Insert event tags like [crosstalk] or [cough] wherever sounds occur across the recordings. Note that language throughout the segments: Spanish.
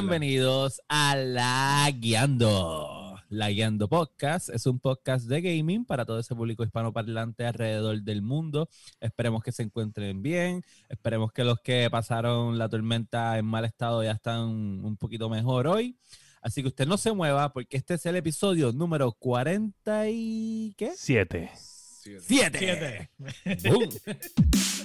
Bienvenidos a La Guiando. La Guiando Podcast es un podcast de gaming para todo ese público hispanoparlante alrededor del mundo. Esperemos que se encuentren bien. Esperemos que los que pasaron la tormenta en mal estado ya están un poquito mejor hoy. Así que usted no se mueva porque este es el episodio número 40 y... ¿qué? Siete. Siete. Siete. Boom. [laughs]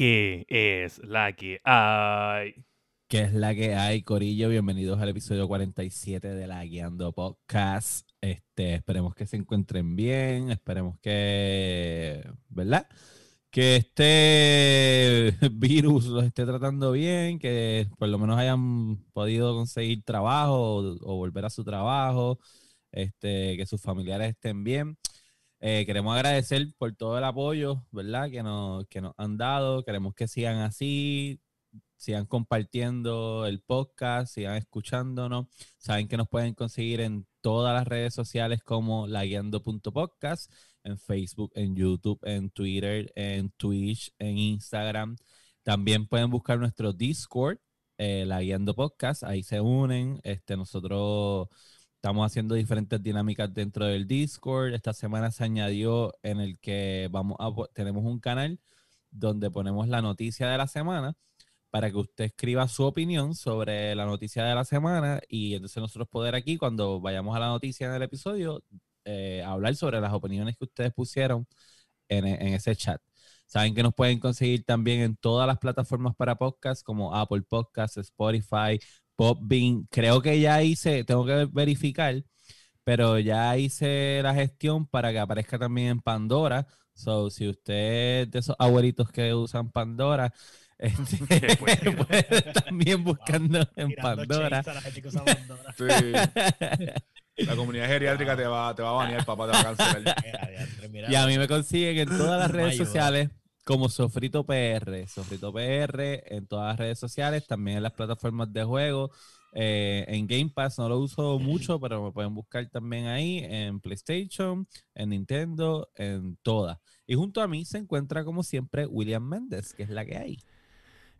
¿Qué es la que hay? ¿Qué es la que hay, Corillo? Bienvenidos al episodio 47 de la Guiando Podcast. Este, esperemos que se encuentren bien, esperemos que, ¿verdad? Que este [laughs] virus los esté tratando bien, que por lo menos hayan podido conseguir trabajo o, o volver a su trabajo, este, que sus familiares estén bien. Eh, queremos agradecer por todo el apoyo, ¿verdad? Que nos, que nos han dado. Queremos que sigan así, sigan compartiendo el podcast, sigan escuchándonos. Saben que nos pueden conseguir en todas las redes sociales como laguiando.podcast, en Facebook, en YouTube, en Twitter, en Twitch, en Instagram. También pueden buscar nuestro Discord, eh, La Podcast, ahí se unen. Este, nosotros estamos haciendo diferentes dinámicas dentro del Discord. Esta semana se añadió en el que vamos a, tenemos un canal donde ponemos la noticia de la semana para que usted escriba su opinión sobre la noticia de la semana y entonces nosotros poder aquí, cuando vayamos a la noticia en el episodio, eh, hablar sobre las opiniones que ustedes pusieron en, e- en ese chat. Saben que nos pueden conseguir también en todas las plataformas para podcast como Apple Podcasts, Spotify, Popbean. Creo que ya hice, tengo que verificar, pero ya hice la gestión para que aparezca también en Pandora. So, si usted es de esos abuelitos que usan Pandora, [laughs] este, [laughs] puede también buscando en Pandora. a la gente que usa Pandora. Sí. La comunidad geriátrica te va, te va a banear, papá, te va a cancelar. Mira, diantre, mira. Y a mí me consiguen en todas las redes sociales como Sofrito PR. Sofrito PR en todas las redes sociales, también en las plataformas de juego. eh, en Game Pass no lo uso mucho, pero me pueden buscar también ahí en PlayStation, en Nintendo, en todas. Y junto a mí se encuentra, como siempre, William Méndez, que es la que hay.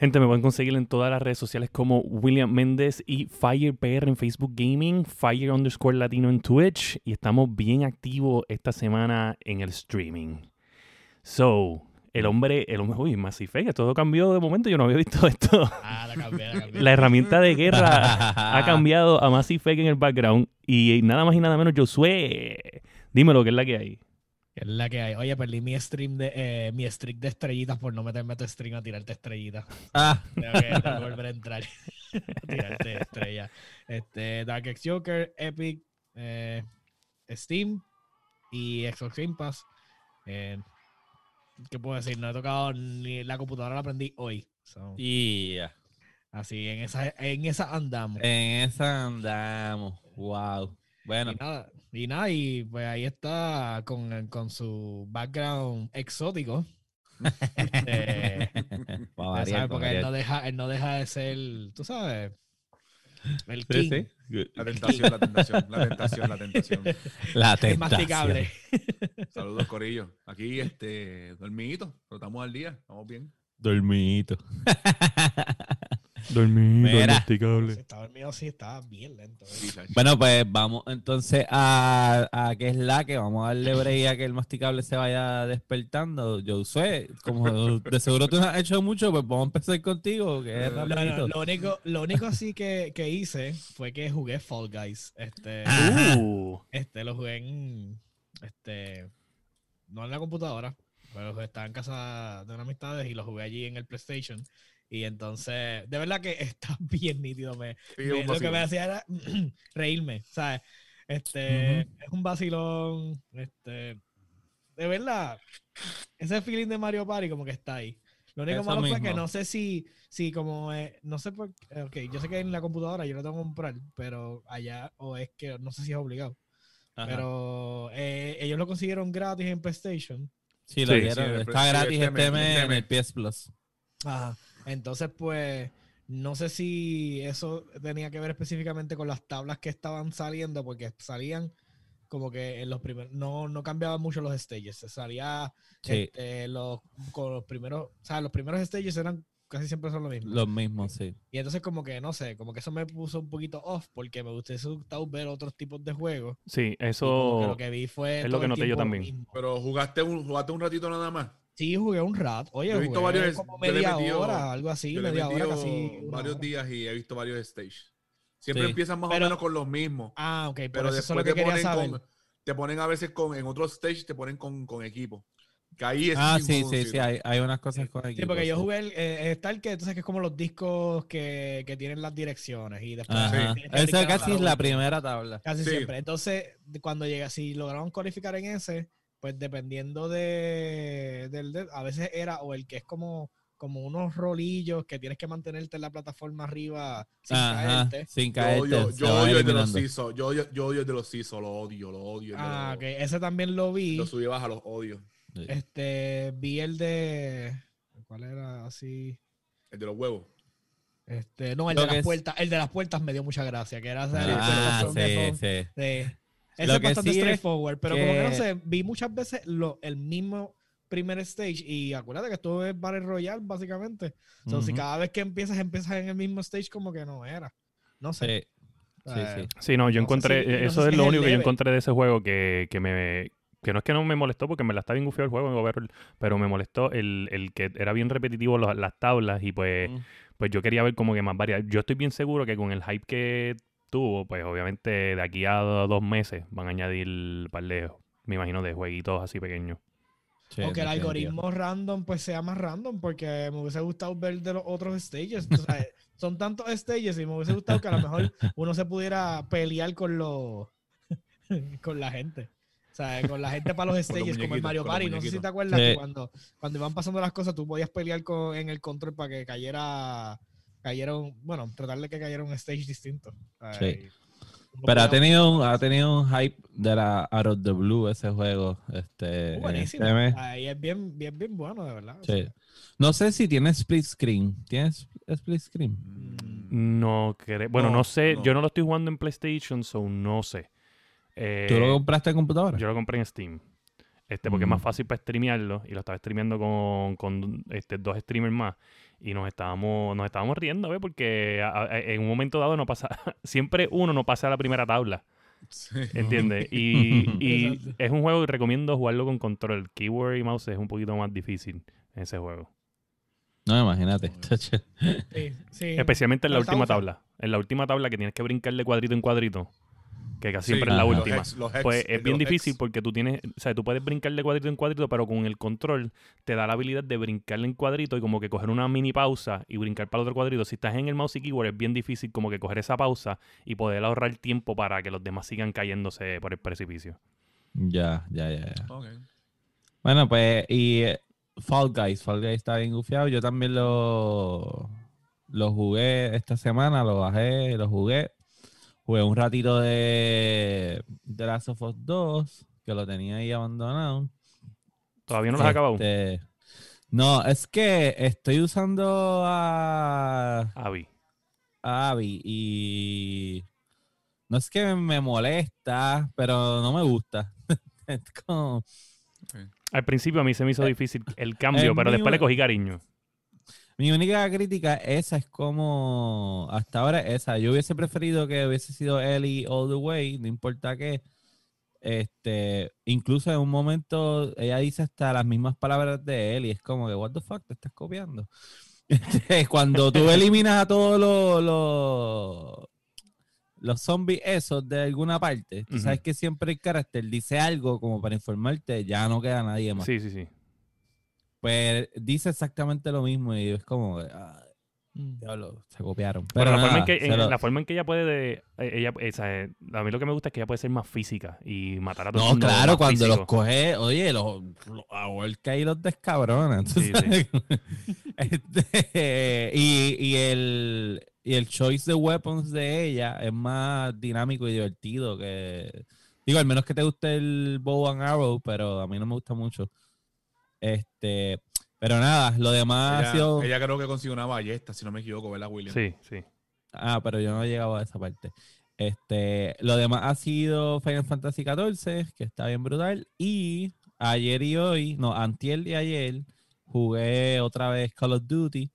Gente, me pueden conseguir en todas las redes sociales como William Méndez y Fire PR en Facebook Gaming, Fire underscore Latino en Twitch y estamos bien activos esta semana en el streaming. So, el hombre, el hombre, uy, Massive Effect, todo cambió de momento, yo no había visto [laughs] esto. Ah, la cambié, la cambié. La herramienta de guerra [laughs] ha cambiado a Massive Effect en el background y nada más y nada menos Josué. Dímelo, ¿qué es la que hay? Es la que hay. Oye, perdí mi stream de eh, mi streak de estrellitas por no meterme a tu stream a tirarte estrellitas. [laughs] Ah, Tengo que, tengo que volver a entrar a tirarte estrellas. Este, Dark X Joker, Epic, eh, Steam y Xbox Game Pass. Eh, ¿Qué puedo decir? No he tocado ni la computadora, la aprendí hoy. So, y Así, en esa, en esa andamos. en esa andamos. Wow. Bueno, Y nada, y nada, y pues ahí está con, con su background exótico. [laughs] Este, porque él no, deja, él no deja de ser, tú sabes, el king. sí. La tentación, la tentación, la tentación, la tentación. La Es tentación. masticable. [laughs] Saludos, Corillo. Aquí, este, dormidito, pero estamos al día, estamos bien. Dormito. [laughs] Dormido, Mira. masticable. Si estaba dormido, sí, estaba bien lento. ¿eh? Bueno, pues vamos entonces a, a qué es la que vamos a darle break a que el masticable se vaya despertando. Yo sé, como de seguro tú no has hecho mucho, pues vamos a empezar contigo, que es No, Lo, único, lo único así que, que hice fue que jugué Fall Guys. Este. Uh, este lo jugué en, este, no en la computadora, pero estaba en casa de unas amistades y lo jugué allí en el PlayStation. Y entonces, de verdad que [laughs] está bien nítido. Me, Sí, me- lo que me hacía era [clears throat] reírme, ¿sabes? Este, Ujú. es un vacilón, este, de verdad, ese feeling de Mario Party como que está ahí. Lo único Eso malo fue que mismo. no sé si, si como, eh, no sé por eh, ok, yo sé que en la computadora yo lo tengo que comprar, pero allá, o es que no sé si es obligado, Ajá. pero eh, ellos lo consiguieron gratis en PlayStation. sí, lo Sí, dieron. sí, Está sí, gratis este este este en el PS Plus. Ajá. Entonces, pues, no sé si eso tenía que ver específicamente con las tablas que estaban saliendo, porque salían como que en los primeros, no, no cambiaban mucho los stages, se salía Sí, este, los, con los primeros, o sea, los primeros stages eran casi siempre son lo mismo. los mismos, sí. Y entonces como que, no sé, como que eso me puso un poquito off, porque me hubiese gustado ver otros tipos de juegos. Sí, que eso lo que vi fue es lo que noté yo también. Pero jugaste un, jugaste un ratito nada más. Sí, jugué un rato. Oye, Yo he visto jugué varios- como media metido- hora, algo así, Yo media hora, casi. varios hora. días y he visto varios stages. Siempre Sí. empiezan más Pero- o menos con los mismos. Ah, ok, por Pero eso eso es lo después que te quería ponen, saber. con, te ponen a veces con, en otros stages te ponen con, con equipo. Que ahí es Ah, sí, sí, sí. Hay, hay unas cosas con Sí, equipo, porque yo sí. jugué el, eh, el que entonces que es como los discos que, que tienen las direcciones y después que Esa casi es la última. primera tabla. Casi Sí. siempre. Entonces, cuando llega, si lograron cualificar en ese, pues dependiendo de, del, de- a veces era o el que es como, como unos rolillos que tienes que mantenerte en la plataforma arriba sin Ajá, caerte. sin Yo caerte. yo odio el de los. CISO. Yo odio, yo odio el de los CISO. Lo odio, lo odio. Ah, los- ok. Ese también lo vi. Los subí baja, los odio. Sí. Este, vi el de. ¿Cuál era? Así. El de los huevos. Este, no, el Lo de las es- puertas. El de las puertas me dio mucha gracia. Que era Ah, sí, Fon- sí. Ese Lo es que bastante sí es straightforward, pero como que no que- sé, vi muchas veces lo, el mismo primer stage y acuérdate que esto es Battle Royale básicamente. O sea, si Ujú. cada vez que empiezas, empiezas en el mismo stage como que no era. No sé. Sí, sí, Eh, sí. Sí, no, yo No sé encontré, si- no sé eso si es es lo el único que yo encontré de ese juego que, que me, que no es que no me molestó porque me la está bien gufiado el juego pero me molestó el, el que era bien repetitivo los- las tablas y pues, Mm. pues yo quería ver como que más variedad. Yo estoy bien seguro que con el hype que tuvo, pues obviamente de aquí a do- dos meses van a añadir un par de, me imagino, de jueguitos así pequeños. Sí, o que el algoritmo random pues sea más random porque me hubiese gustado ver de los otros stages. O sea, [laughs] son tantos stages y me hubiese gustado que a lo mejor uno se pudiera pelear con los [laughs] con la gente. O sea, con la gente para los [laughs] los stages, como el Mario Party. No sé si te acuerdas Sí. que cuando, cuando iban pasando las cosas, tú podías pelear con, en el control para que cayera, cayera un, bueno, tratar de que cayera un stage distinto. Sí. Pero ha tenido, un- ha tenido un hype de la out of the blue ese juego. Este, en buenísimo. este. Ahí es bien, bien, bien bueno, de verdad. O Sí. sea, No sé si tiene split screen. ¿Tienes split screen? Mm, No creo, bueno, no, No, sé, no. yo no lo estoy jugando en PlayStation, so no sé. Eh, ¿Tú lo compraste en computadora? Yo lo compré en Steam. Este, porque es más Mm. fácil para streamearlo. Y lo estaba streameando con, con este, dos streamers más. Y nos estábamos, nos estábamos riendo, ¿ves? Porque a- a- en un momento dado no pasa. [laughs] Siempre uno no pasa a la primera tabla. Sí. ¿Entiendes? [laughs] Y, y es un juego que recomiendo jugarlo con control. Keyboard y mouse es un poquito más difícil en ese juego. No, imagínate. sí, sí. Especialmente en la está última tabla. En la última tabla que tienes que brincar de cuadrito en cuadrito. Que casi Sí, siempre es la los última. hex- los hex, Pues es bien difícil hex. porque tú tienes, o sea, tú puedes brincar de cuadrito en cuadrito, pero con el control te da la habilidad de brincar en cuadrito y como que coger una mini pausa y brincar para el otro cuadrito. Si estás en el mouse y keyboard es bien difícil como que coger esa pausa y poder ahorrar tiempo para que los demás sigan cayéndose por el precipicio. ya, ya, ya, ya. Bueno, pues, y eh, Fall Guys. Fall Guys está bien gufiado. Yo también lo, lo jugué esta semana, lo bajé, lo jugué. Jugué un ratito de The Last of Us 2, que lo tenía ahí abandonado. ¿Todavía no lo has acabado? Este, No, es que estoy usando a, Avi. a Abby y no es que me molesta, pero no me gusta. [laughs] es como, Al principio a mí se me hizo Eh, difícil el cambio, pero después le cogí cariño. Mi única crítica, esa es como, hasta ahora esa, yo hubiese preferido que hubiese sido Ellie all the way, no importa qué. Este, incluso en un momento ella dice hasta las mismas palabras de Ellie, es como que, what the fuck, te estás copiando. [laughs] Este, Cuando tú eliminas a todos los, los, los zombies esos de alguna parte, tú sabes que siempre el carácter dice algo como para informarte, ya no queda nadie más. Sí, sí, sí. Pues dice exactamente lo mismo y es como, ah, Diablo, se copiaron. Pero, Pero la, forma en que, se en- lo- la forma en que ella puede. de- eh, ella, esa, eh, a mí lo que me gusta es que ella puede ser más física y matar a todo el No, mundo claro, cuando físico. los coge, oye, los, los ahorca y los descabrona. Sí. [laughs] Este, y, y el, y el choice de weapons de ella es más dinámico y divertido que... Digo, al menos que te guste el bow and arrow, pero a mí no me gusta mucho. Este, pero nada, lo demás ha Ella, sido... ella creo que consiguió una ballesta, si no me equivoco, ¿verdad, William? Sí, sí. Ah, pero yo no he llegado a esa parte. Este, lo demás ha sido Final Fantasy XIV, que está bien brutal. Y ayer y hoy, no, antier y ayer, jugué otra vez Call of Duty.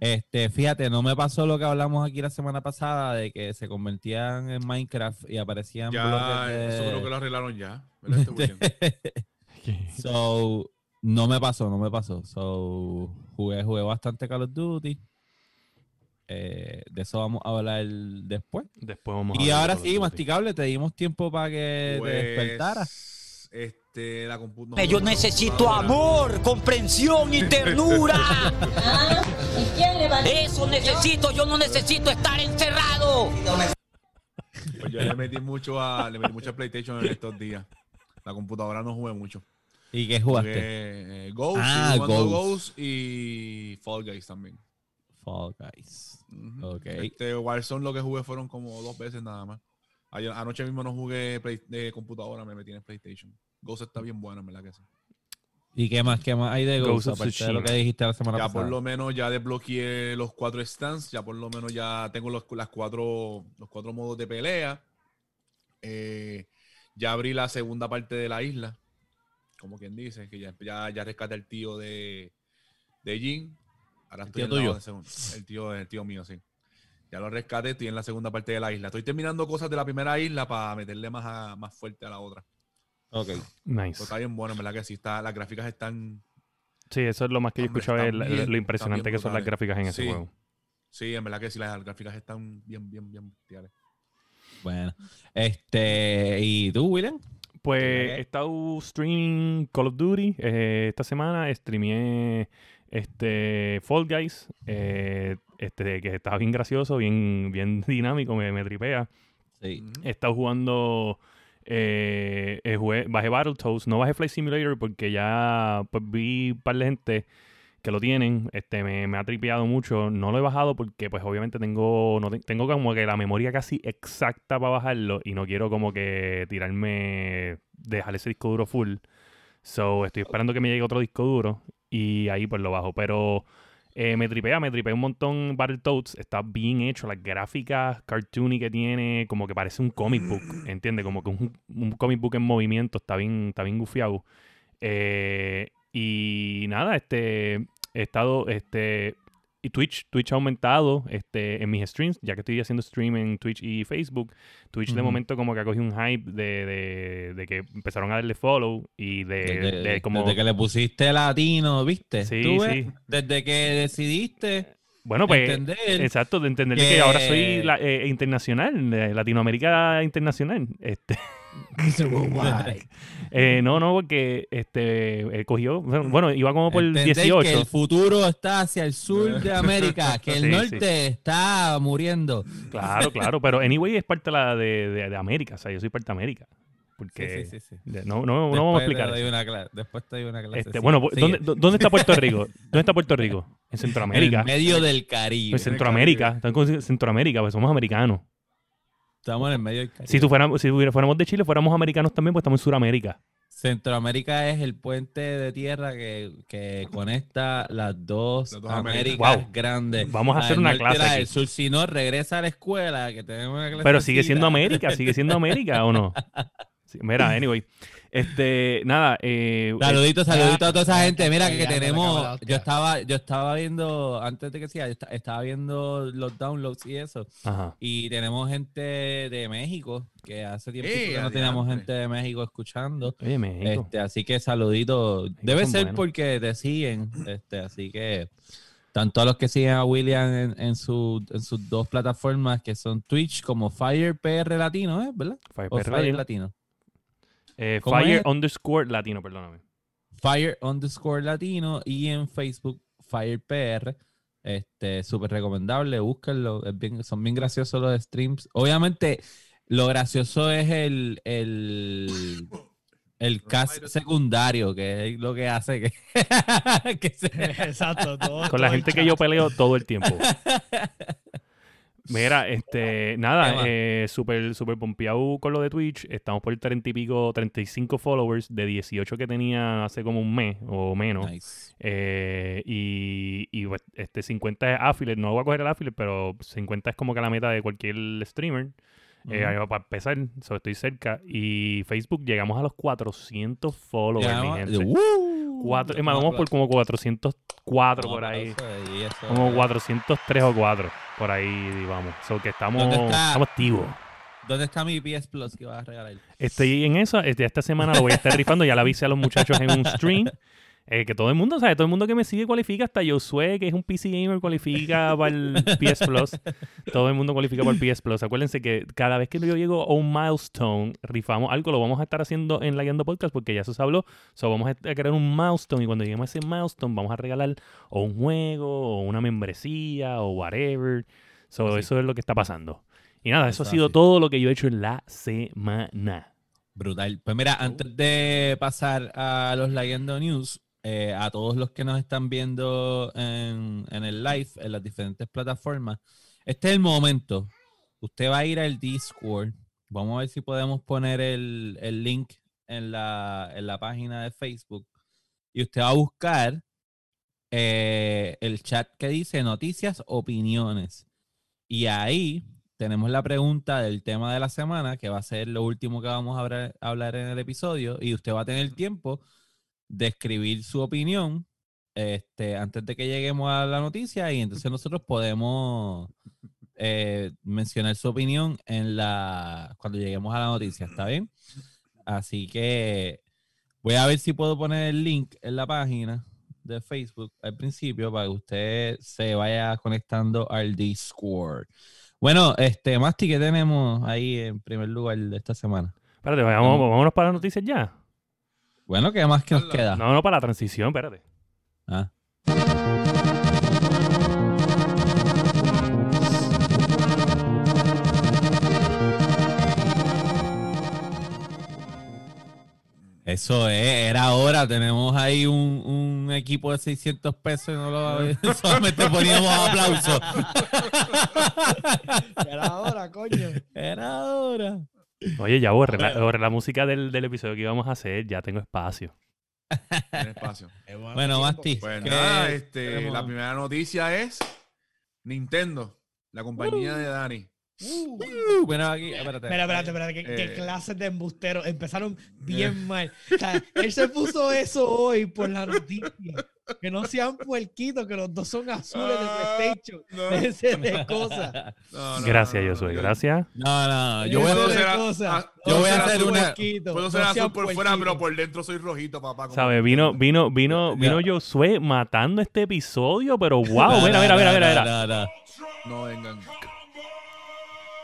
Este, fíjate, no me pasó lo que hablamos aquí la semana pasada de que se convertían en Minecraft y aparecían Ya, bloques de... eso creo que lo arreglaron ya. ¿verdad, [laughs] este William? [laughs] So, no me pasó, no me pasó. So, jugué, jugué bastante Call of Duty. Eh, de eso vamos a hablar después. Después vamos a Y ahora sí, masticable, te dimos tiempo para que Pues, te despertara. Este, la computadora. Yo necesito amor, comprensión y ternura. [laughs] Ah, ¿Y quién le va a Eso necesito, yo no necesito estar encerrado. Pues yo le metí mucho a, le metí mucho a PlayStation en estos días. La computadora no jugué mucho. ¿Y qué jugaste? Jugué eh, Ghost, Ah, Ghost. Ghost y Fall Guys también. Fall Guys. Ujú. Ok. Este, Warzone lo que jugué fueron como dos veces nada más. Ayer- anoche mismo no jugué play- de computadora, me metí en PlayStation. Ghost está bien bueno, en verdad que sí. ¿Y qué más, qué más hay de Ghost Ghost? Aparte de lo que dijiste la semana Ya pasada. por lo menos ya desbloqueé los cuatro stands, ya por lo menos ya tengo los, las cuatro, los cuatro modos de pelea. Eh, ya abrí la segunda parte de la isla, como quien dice, que ya, ya, ya rescaté al tío de, de Jin. Ahora ¿El estoy tío en la tuyo? El tío, el tío mío, sí. Ya lo rescaté, estoy en la segunda parte de la isla. Estoy terminando cosas de la primera isla para meterle más, a- más fuerte a la otra. Ok. Nice. Pero está bien bueno, en verdad que sí. Está, las gráficas están Sí, eso es lo más que yo escuchaba, es lo impresionante que son las gráficas en ese juego. Sí, en verdad que sí, las gráficas están bien, bien, bien bestiales. Bueno. Este, ¿y tú, William? Pues he estado streaming Call of Duty eh, esta semana, streameé este Fall Guys, eh, este que estaba bien gracioso, bien, bien [laughs] dinámico, me, me tripea. Sí. He estado jugando, eh, eh, jugué- bajé Battletoads, no bajé Flight Simulator porque ya pues, vi un par de gente que lo tienen, este me, me ha tripeado mucho. No lo he bajado porque pues obviamente tengo, no te- tengo como que la memoria casi exacta para bajarlo y no quiero como que tirarme, dejar ese disco duro full. So estoy esperando que me llegue otro disco duro y ahí pues lo bajo. Pero eh, me tripea, me tripea un montón Battletoads. Está bien hecho, las gráficas cartoony que tiene, como que parece un comic book, [clears throat] ¿entiendes? Como que un, un comic book en movimiento, está bien, está bien gufiado. Eh, y nada, este he estado, este, y Twitch, Twitch ha aumentado este, en mis streams, ya que estoy haciendo stream en Twitch y Facebook. Twitch de momento como que ha cogido un hype de, de, de que empezaron a darle follow y de, Desde, de como... desde que le pusiste latino, ¿viste? Sí, ¿Tú sí. Desde que decidiste Bueno, pues... entender Exacto, de entender que, que- ahora soy la- eh, internacional, Latinoamérica internacional. Este, [laughs] [laughs] [laughs] eh, no, no, porque este eh, cogió, bueno, iba como por el entender 18. que el futuro está hacia el sur de [laughs] América, que el Sí, norte está muriendo. Claro, claro, pero anyway es parte de, la, de, de- de América, o sea, yo soy parte de América. Porque Sí, sí, sí, sí. de- no, no, no vamos a te explicar. doy una después te doy una clase. Este, bueno, Sigue, ¿dónde, sigue. dó- ¿dónde está Puerto Rico? ¿Dónde está Puerto Rico? En En Centroamérica. el medio del Caribe. Pues Centroamérica, en Centroamérica, pues somos americanos. Estamos en el medio del Caribe. Si, tú fuéramos, si fuéramos de Chile, fuéramos americanos también, pues estamos en Sudamérica. Centroamérica es el puente de tierra que, que conecta las dos, Las dos Américas Américas. Wow. grandes. Vamos a hacer una clase aquí. del sur. Si no, regresa a la escuela, que tenemos una clase. Pero sigue siendo América, sigue siendo América, ¿o no? [laughs] Sí, mira, anyway. Este, nada, eh, Saluditos, saluditos a toda esa gente. Mira que ya, tenemos. Yo estaba, yo estaba viendo, antes de que siga, yo esta- estaba viendo los downloads y eso. ajá. Y tenemos gente de México, que hace tiempo ¡Eh, que no teníamos gente de México escuchando. Oye, México. Este, así que saluditos. Debe ser buenos. porque te siguen. Este, así que tanto a los que siguen a William en, en, su- en sus dos plataformas que son Twitch como Fire PR Latino, ¿eh? ¿verdad? Fire O PR Fire Latino. Latino. Eh, ¿cómo Fire es? underscore latino, perdóname. Fire underscore Latino y en Facebook Fire PR. Este, súper recomendable, búsquenlo. es bien- son bien graciosos los streams. Obviamente, lo gracioso es el, el, el cast secundario, que es lo que hace que, [laughs] que se- Exacto. todo- Con la todo gente que yo peleo todo el tiempo. [laughs] Mira, este, ¿Qué nada, eh, súper, súper pompeado con lo de Twitch. Estamos por el 30 y pico, 35 followers de 18 que tenía hace como un mes o menos. Nice. Eh, y, y, pues, este 50 es affiliate, no voy a coger el affiliate, pero 50 es como que la meta de cualquier streamer. Eh, para empezar, so, estoy cerca. Y Facebook llegamos a los 400 followers, mi Ya, gente. Cuatro, es más, vamos por como 404 por ahí. Eso Como es- 403 o 4. Por ahí, vamos. So que estamos, estamos activos. ¿Dónde está mi PS Plus que vas a regalar? Estoy en eso. Este, esta semana lo voy a estar rifando. Ya le avisé a los muchachos en un stream. [laughs] eh, que todo el mundo, ¿sabe? Todo el mundo que me sigue cualifica. Hasta Josué, que es un PC gamer, cualifica [laughs] para el PS Plus. Todo el mundo cualifica para el PS Plus. Acuérdense que cada vez que yo llego a un milestone, rifamos algo. Lo vamos a estar haciendo en la Guiando Podcast porque ya eso se habló. So, vamos a crear un milestone y cuando lleguemos a ese milestone vamos a regalar o un juego o una membresía o whatever. So, eso es lo que está pasando. Y nada, eso, ha sido todo lo que yo he hecho en la semana. Brutal. Pues mira, antes de pasar a los Leyendo News, eh, a todos los que nos están viendo en, en el live, en las diferentes plataformas, este es el momento. Usted va a ir al Discord. Vamos a ver si podemos poner el, el link en la, en la página de Facebook. Y usted va a buscar eh, el chat que dice noticias, opiniones. Y ahí tenemos la pregunta del tema de la semana, que va a ser lo último que vamos a hablar, hablar en el episodio. Y usted va a tener tiempo de escribir su opinión este, antes de que lleguemos a la noticia. Y entonces nosotros podemos eh, mencionar su opinión en la cuando lleguemos a la noticia. ¿Está bien? Así que voy a ver si puedo poner el link en la página de Facebook al principio para que usted se vaya conectando al Discord. Bueno, este, Masti, ¿qué tenemos ahí en primer lugar de esta semana? Espérate, vámonos para las noticias ya. Bueno, ¿qué más que nos queda? No, no, para la transición, espérate. Ah. Eso es, era hora. Tenemos ahí un, un equipo de 600 pesos y no lo [laughs] solamente poníamos aplausos. Era ahora, coño. Era hora. Oye, ya borré la, borré la música del, del episodio que íbamos a hacer, ya tengo espacio. [laughs] Bueno, Masti. Pues ¿qué nada, este, la primera noticia es Nintendo, la compañía de Dani. Uh, bueno, aquí, espérate. Espera, espérate, espérate. ¿Qué, qué Eh. clases de embusteros? Empezaron bien mal. O sea, él se puso eso hoy por la noticia. Que no sean puerquitos, que los dos son azules de Ah, PlayStation. no. [laughs] Ese de cosas. No, no, Gracias, no, no, Josué, yo- gracias. No, no, yo voy a hacer, de ah, yo voy a hacer una- Puedo ser azul por fuera, pero por dentro soy rojito, papá. ¿Sabes? Vino, vino, vino, vino. Josué matando este episodio, pero wow, No, mira, no, mira, mira, no, mira, mira. no, no. No vengan.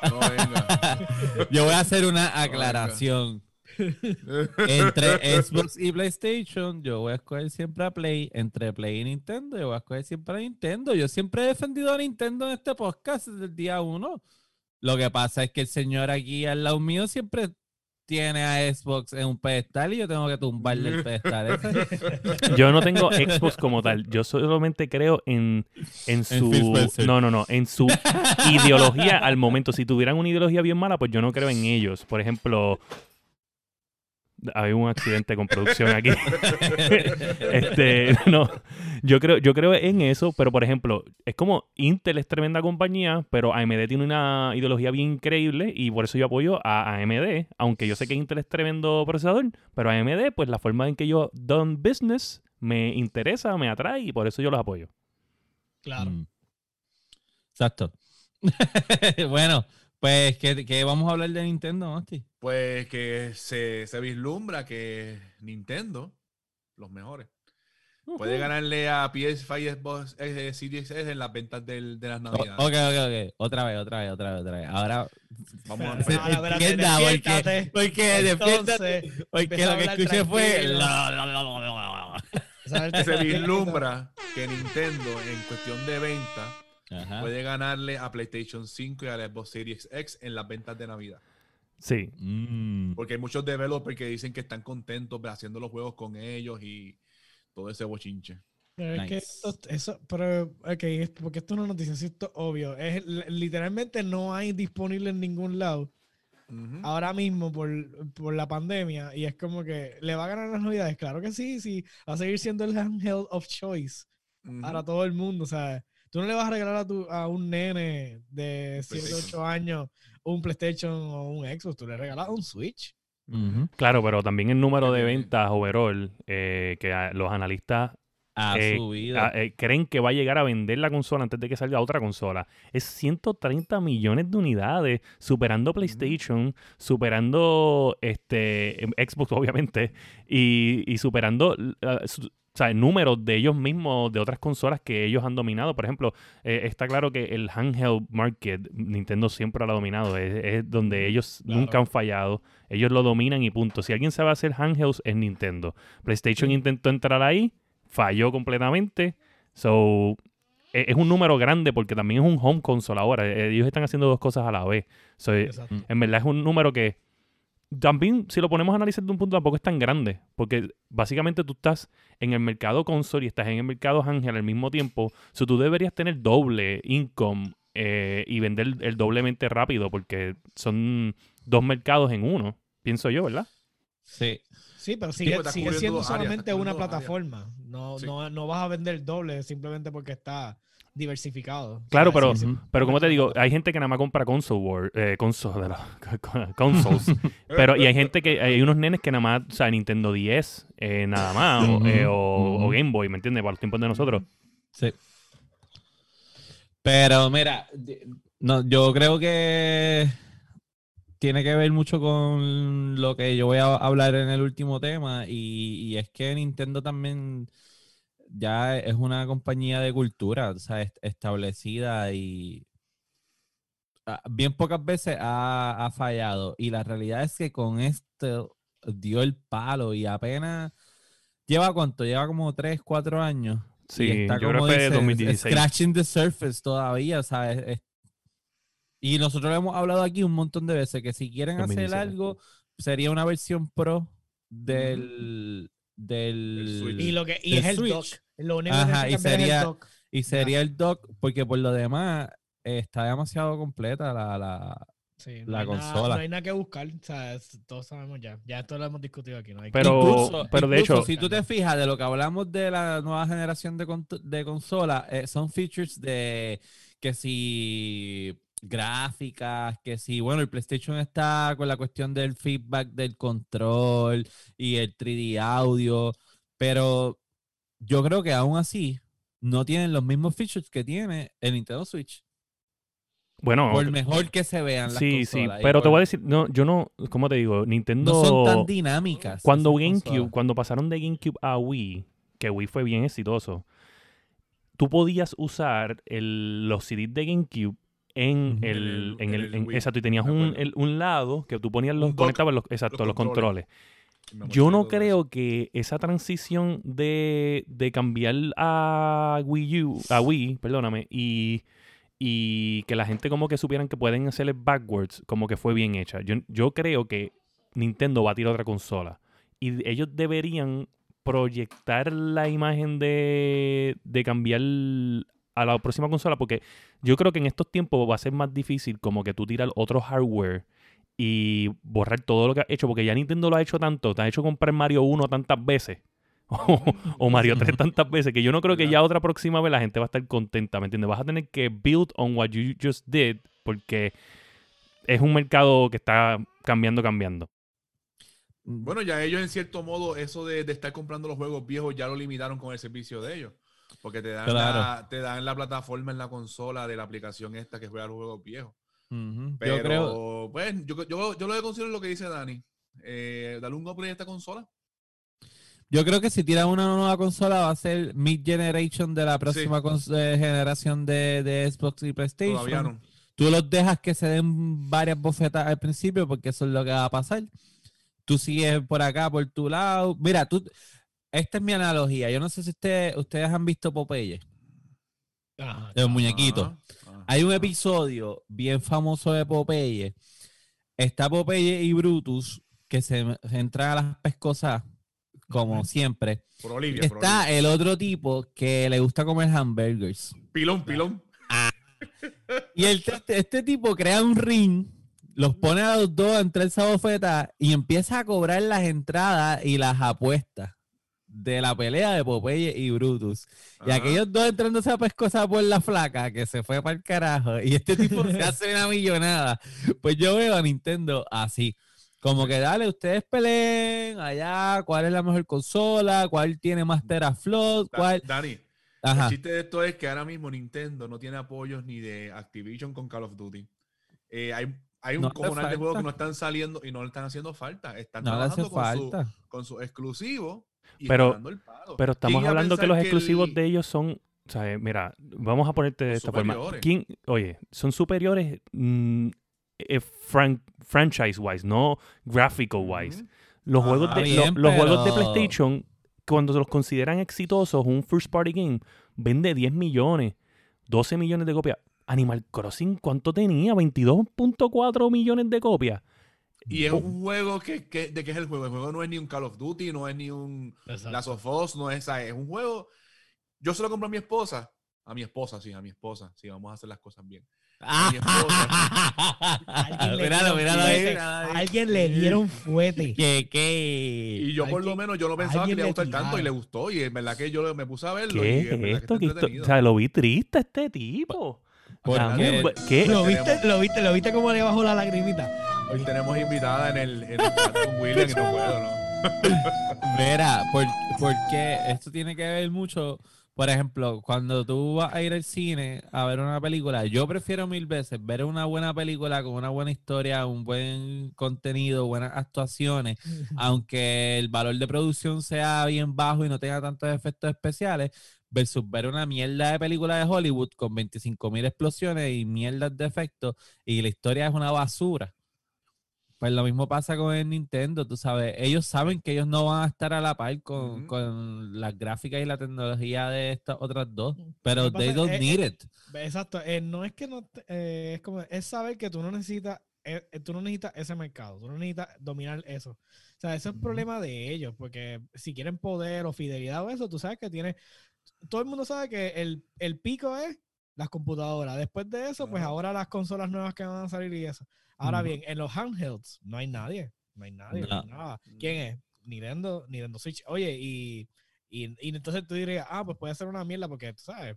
No. [laughs] Yo voy a hacer una aclaración. Entre Xbox y PlayStation, yo voy a escoger siempre a Play. Entre Play y Nintendo, yo voy a escoger siempre a Nintendo. Yo siempre he defendido a Nintendo en este podcast desde el día uno. Lo que pasa es que el señor aquí al lado mío siempre tiene a Xbox en un pedestal y yo tengo que tumbarle el pedestal. ese. [laughs] Yo no tengo Xbox como tal. Yo solamente creo en, en su. No, no, no. En su [laughs] ideología al momento. Si tuvieran una ideología bien mala, pues yo no creo en ellos. Por ejemplo. Hay un accidente con producción aquí. [laughs] este, no, yo creo, yo creo en eso, pero por ejemplo, es como Intel es tremenda compañía, pero AMD tiene una ideología bien increíble y por eso yo apoyo a AMD, aunque yo sé que Intel es tremendo procesador, pero AMD, pues la forma en que yo done business me interesa, me atrae y por eso yo los apoyo. Claro. Mm. Exacto. [laughs] bueno, pues, ¿qué, qué vamos a hablar de Nintendo, Masti? Pues que se, se vislumbra Nintendo, los mejores, puede ganarle a PS5 y Xbox eh, Series S en las ventas del- de las O- navidades. ok, ok, ok. Otra vez, otra vez, otra vez, otra vez. Ahora, [laughs] Vamos a [laughs] espérate, entienda, porque, porque, Entonces, porque lo que escuché fue... la, la, la, la, la, la. ¿Sabes? que se vislumbra que Nintendo, en cuestión de venta, Ajá. puede ganarle a PlayStation 5 y a la Xbox Series X en las ventas de Navidad. Sí. Mm. Porque hay muchos developers que dicen que están contentos haciendo los juegos con ellos y todo ese bochinche. Pero es que Nice. esto, eso, pero, ok, porque esto es una noticia, sí, esto es obvio. Es, li- literalmente no hay disponible en ningún lado Ujú. ahora mismo por, por la pandemia y es como que le va a ganar las navidades. Claro que sí, sí, va a seguir siendo el handheld of choice Ujú. para todo el mundo, ¿sabes? Tú no le vas a regalar a, tu, a un nene de 7, PlayStation. 8 años un PlayStation o un Xbox, tú le regalas un Switch. Claro, pero también el número de ventas overall eh, que a- los analistas Ha Eh, ah, eh, creen que va a llegar a vender la consola antes de que salga otra consola. Es 130 millones de unidades, superando PlayStation, superando este Xbox, obviamente, y, y superando ah, su- o sea, números de ellos mismos, de otras consolas que ellos han dominado. Por ejemplo, eh, está claro que el handheld market, Nintendo siempre lo ha dominado, es, es donde ellos Claro. nunca han fallado. Ellos lo dominan y punto. Si alguien sabe hacer handhelds, es Nintendo. PlayStation intentó entrar ahí, falló completamente. So, e- es un número grande porque también es un home console ahora. Eh, Ellos están haciendo dos cosas a la vez. So, Exacto. en verdad es un número que también, si lo ponemos a analizar de un punto, tampoco es tan grande. Porque básicamente tú estás en el mercado console y estás en el mercado handheld al mismo tiempo. So, tú deberías tener doble income eh, y vender el doblemente rápido porque son dos mercados en uno, pienso yo, ¿verdad? Sí. Sí, pero sigue, pues, sigue cubriendo siendo áreas, solamente una plataforma. No, Sí. no, no vas a vender doble simplemente porque está diversificado. Claro, pero, pero como te digo, hay gente que nada más compra console war, eh, console, de la- [laughs] consoles. [laughs] pero y hay gente que, hay unos nenes que nada más, o sea, Nintendo 10, eh, nada más, o, eh, o-. Game Boy, ¿me entiendes? Para los tiempos de nosotros. Sí. Pero mira, no, yo creo que tiene que ver mucho con lo que yo voy a hablar en el último tema y, y es que Nintendo también ya es una compañía de cultura, o sea, est- establecida y ah, bien pocas veces ha, ha fallado y la realidad es que con esto dio el palo y apenas lleva cuánto, lleva como 3, 4 años. Sí, Y está yo creo como que fue dicen, 2016. Scratching the surface todavía, ¿sabes? Es- y nosotros lo hemos hablado aquí un montón de veces, que si quieren hacer 2017. algo, sería una versión pro del... del. Y, lo que, y es el Switch. dock. Lo único Ajá, que y que cambiar es sería- el dock. y sería el dock, porque por lo demás eh, está demasiado completa la... la Sí, no la hay nada- consola. no hay nada que buscar. O sea, es- todos sabemos ya. Ya esto lo hemos discutido aquí. No hay que- Pero- Incluso- pero de incluso hecho- si tú te fijas de lo que hablamos de la nueva generación de, de consola, eh, son features de que si gráficas, que si, bueno, el PlayStation está con la cuestión del feedback del control y el 3D audio, pero yo creo que aún así no tienen los mismos features que tiene el Nintendo Switch. Bueno, Por mejor que se vean las sí, sí, consolas pero te voy a decir, no, yo no, ¿cómo te digo? Nintendo... no son tan dinámicas. Cuando GameCube, consolas. cuando pasaron de GameCube a Wii, que Wii fue bien exitoso, tú podías usar el- los CDs de GameCube en el, En el- en el, en el en- Wii, exacto, y tenías un, un lado que tú ponías los, conectabas los, exacto, los controles. Yo no eso. creo que esa transición de, de cambiar a Wii U, a Wii, perdóname, y, y que la gente como que supieran que pueden hacerle backwards, como que fue bien hecha. Yo, yo creo que Nintendo va a tirar otra consola. Y ellos deberían proyectar la imagen de, de cambiar a la próxima consola, porque yo creo que en estos tiempos va a ser más difícil como que tú tirar otro hardware y borrar todo lo que has hecho, porque ya Nintendo lo ha hecho tanto, te ha hecho comprar Mario 1 tantas veces, [laughs] o, o Mario 3 tantas veces, que yo no creo que ya otra próxima vez la gente va a estar contenta, ¿me entiendes? Vas a tener que build on what you just did, porque es un mercado que está cambiando, cambiando. Bueno, ya ellos en cierto modo, eso de, de estar comprando los juegos viejos ya lo limitaron con el servicio de ellos. Porque te dan, Claro. la, te dan la plataforma en la consola de la aplicación esta que juega los juegos viejos. Pero, Yo creo, pues, yo, yo, yo lo que considero lo que dice Dani. Eh, dale un upgrade a esta consola. Yo creo que si tiran una nueva consola va a ser mid-generation de la próxima eh, generación de, de Xbox y PlayStation. Todavía no. Tú los dejas que se den varias bofetas al principio porque eso es lo que va a pasar. Tú sigues por acá, por tu lado. Mira, tú, esta es mi analogía. Yo no sé si ustedes, ustedes han visto Popeye, los muñequitos. Ajá, ajá. Hay un episodio bien famoso de Popeye. Está Popeye y Brutus que se, se entran a las pescosas, como siempre. Por Olivia, por Está Olivia. el otro tipo que le gusta comer hamburgers. Pilón, pilón. Y el, este, este tipo crea un ring, los pone a los dos entre esa bofeta y empieza a cobrar las entradas y las apuestas de la pelea de Popeye y Brutus. Y Ajá. aquellos dos entrando esa pescosa por la flaca que se fue para el carajo y este tipo [laughs] se hace una millonada. Pues yo veo a Nintendo así. Como que dale, ustedes peleen allá, cuál es la mejor consola, cuál tiene más teraflop, Da- cuál... Dani, Ajá. el chiste de esto es que ahora mismo Nintendo no tiene apoyos ni de Activision con Call of Duty. Eh, hay, hay un No cojonal de juegos que no están saliendo y no le están haciendo falta. Están No trabajando con, su- falta. con sus exclusivos y Pero-. Pero estamos ¿Quién iba a hablando que los exclusivos de ellos son. O sea, mira, vamos a ponerte de esta forma. ¿Quién, oye, son superiores mm, eh, fran- franchise-wise, no graphical-wise. Ujú. Los, juegos de, Bien, lo- los juegos de PlayStation, cuando se los consideran exitosos, un first party game, vende 10 millones, 12 millones de copias. Animal Crossing, ¿cuánto tenía? 22.4 millones de copias. Y es un juego que, que- ¿de qué es el juego? El juego no es ni un Call of Duty, no es ni un Exacto. Last of Us, no es, es un juego. Yo se lo compré a mi esposa. A mi esposa, sí, a mi esposa. Sí, vamos a hacer las cosas bien. A mi [laughs] Alguien le Míralo, dieron míralo ahí. Alguien le dieron fuete. [laughs] ¿Qué, qué? Y yo por lo menos yo no pensaba que le iba a gustar tanto y tiraron. le gustó. Y en verdad que yo me puse a verlo. y ¿Qué en es que esto? está ¿Qué esto? entretenido. O sea, lo vi triste a este tipo. ¿Por qué? ¿Lo viste? ¿Lo viste? ¿Lo viste cómo le bajó la lagrimita? Hoy tenemos invitada en el, en el chat con William y no puedo, ¿no? Mira, por- porque esto tiene que ver mucho. Por ejemplo, cuando tú vas a ir al cine a ver una película, yo prefiero mil veces ver una buena película con una buena historia, un buen contenido, buenas actuaciones, [laughs] aunque el valor de producción sea bien bajo y no tenga tantos efectos especiales, versus ver una mierda de película de Hollywood con 25 mil explosiones y mierdas de efectos y la historia es una basura. Pues lo mismo pasa con el Nintendo, tú sabes. Ellos saben que ellos no van a estar a la par con, con las gráficas y la tecnología de estas otras dos, pero they don't es- need eh, it. Exacto. eh, no es que no. te- eh, es como. Es saber que tú no necesitas. eh, eh, tú no necesitas ese mercado. Tú no necesitas dominar eso. O sea, ese es el problema de ellos. Porque si quieren poder o fidelidad o eso, tú sabes que tiene. Todo el mundo sabe que el, el pico es las computadoras. Después de eso, pues ahora las consolas nuevas que van a salir y eso. Ahora bien, en los handhelds no hay nadie. No hay nadie. no hay nada. ¿Quién es? Nintendo, Nintendo Switch. Oye, y, y, y entonces tú dirías, ah, pues puede ser una mierda porque, tú sabes,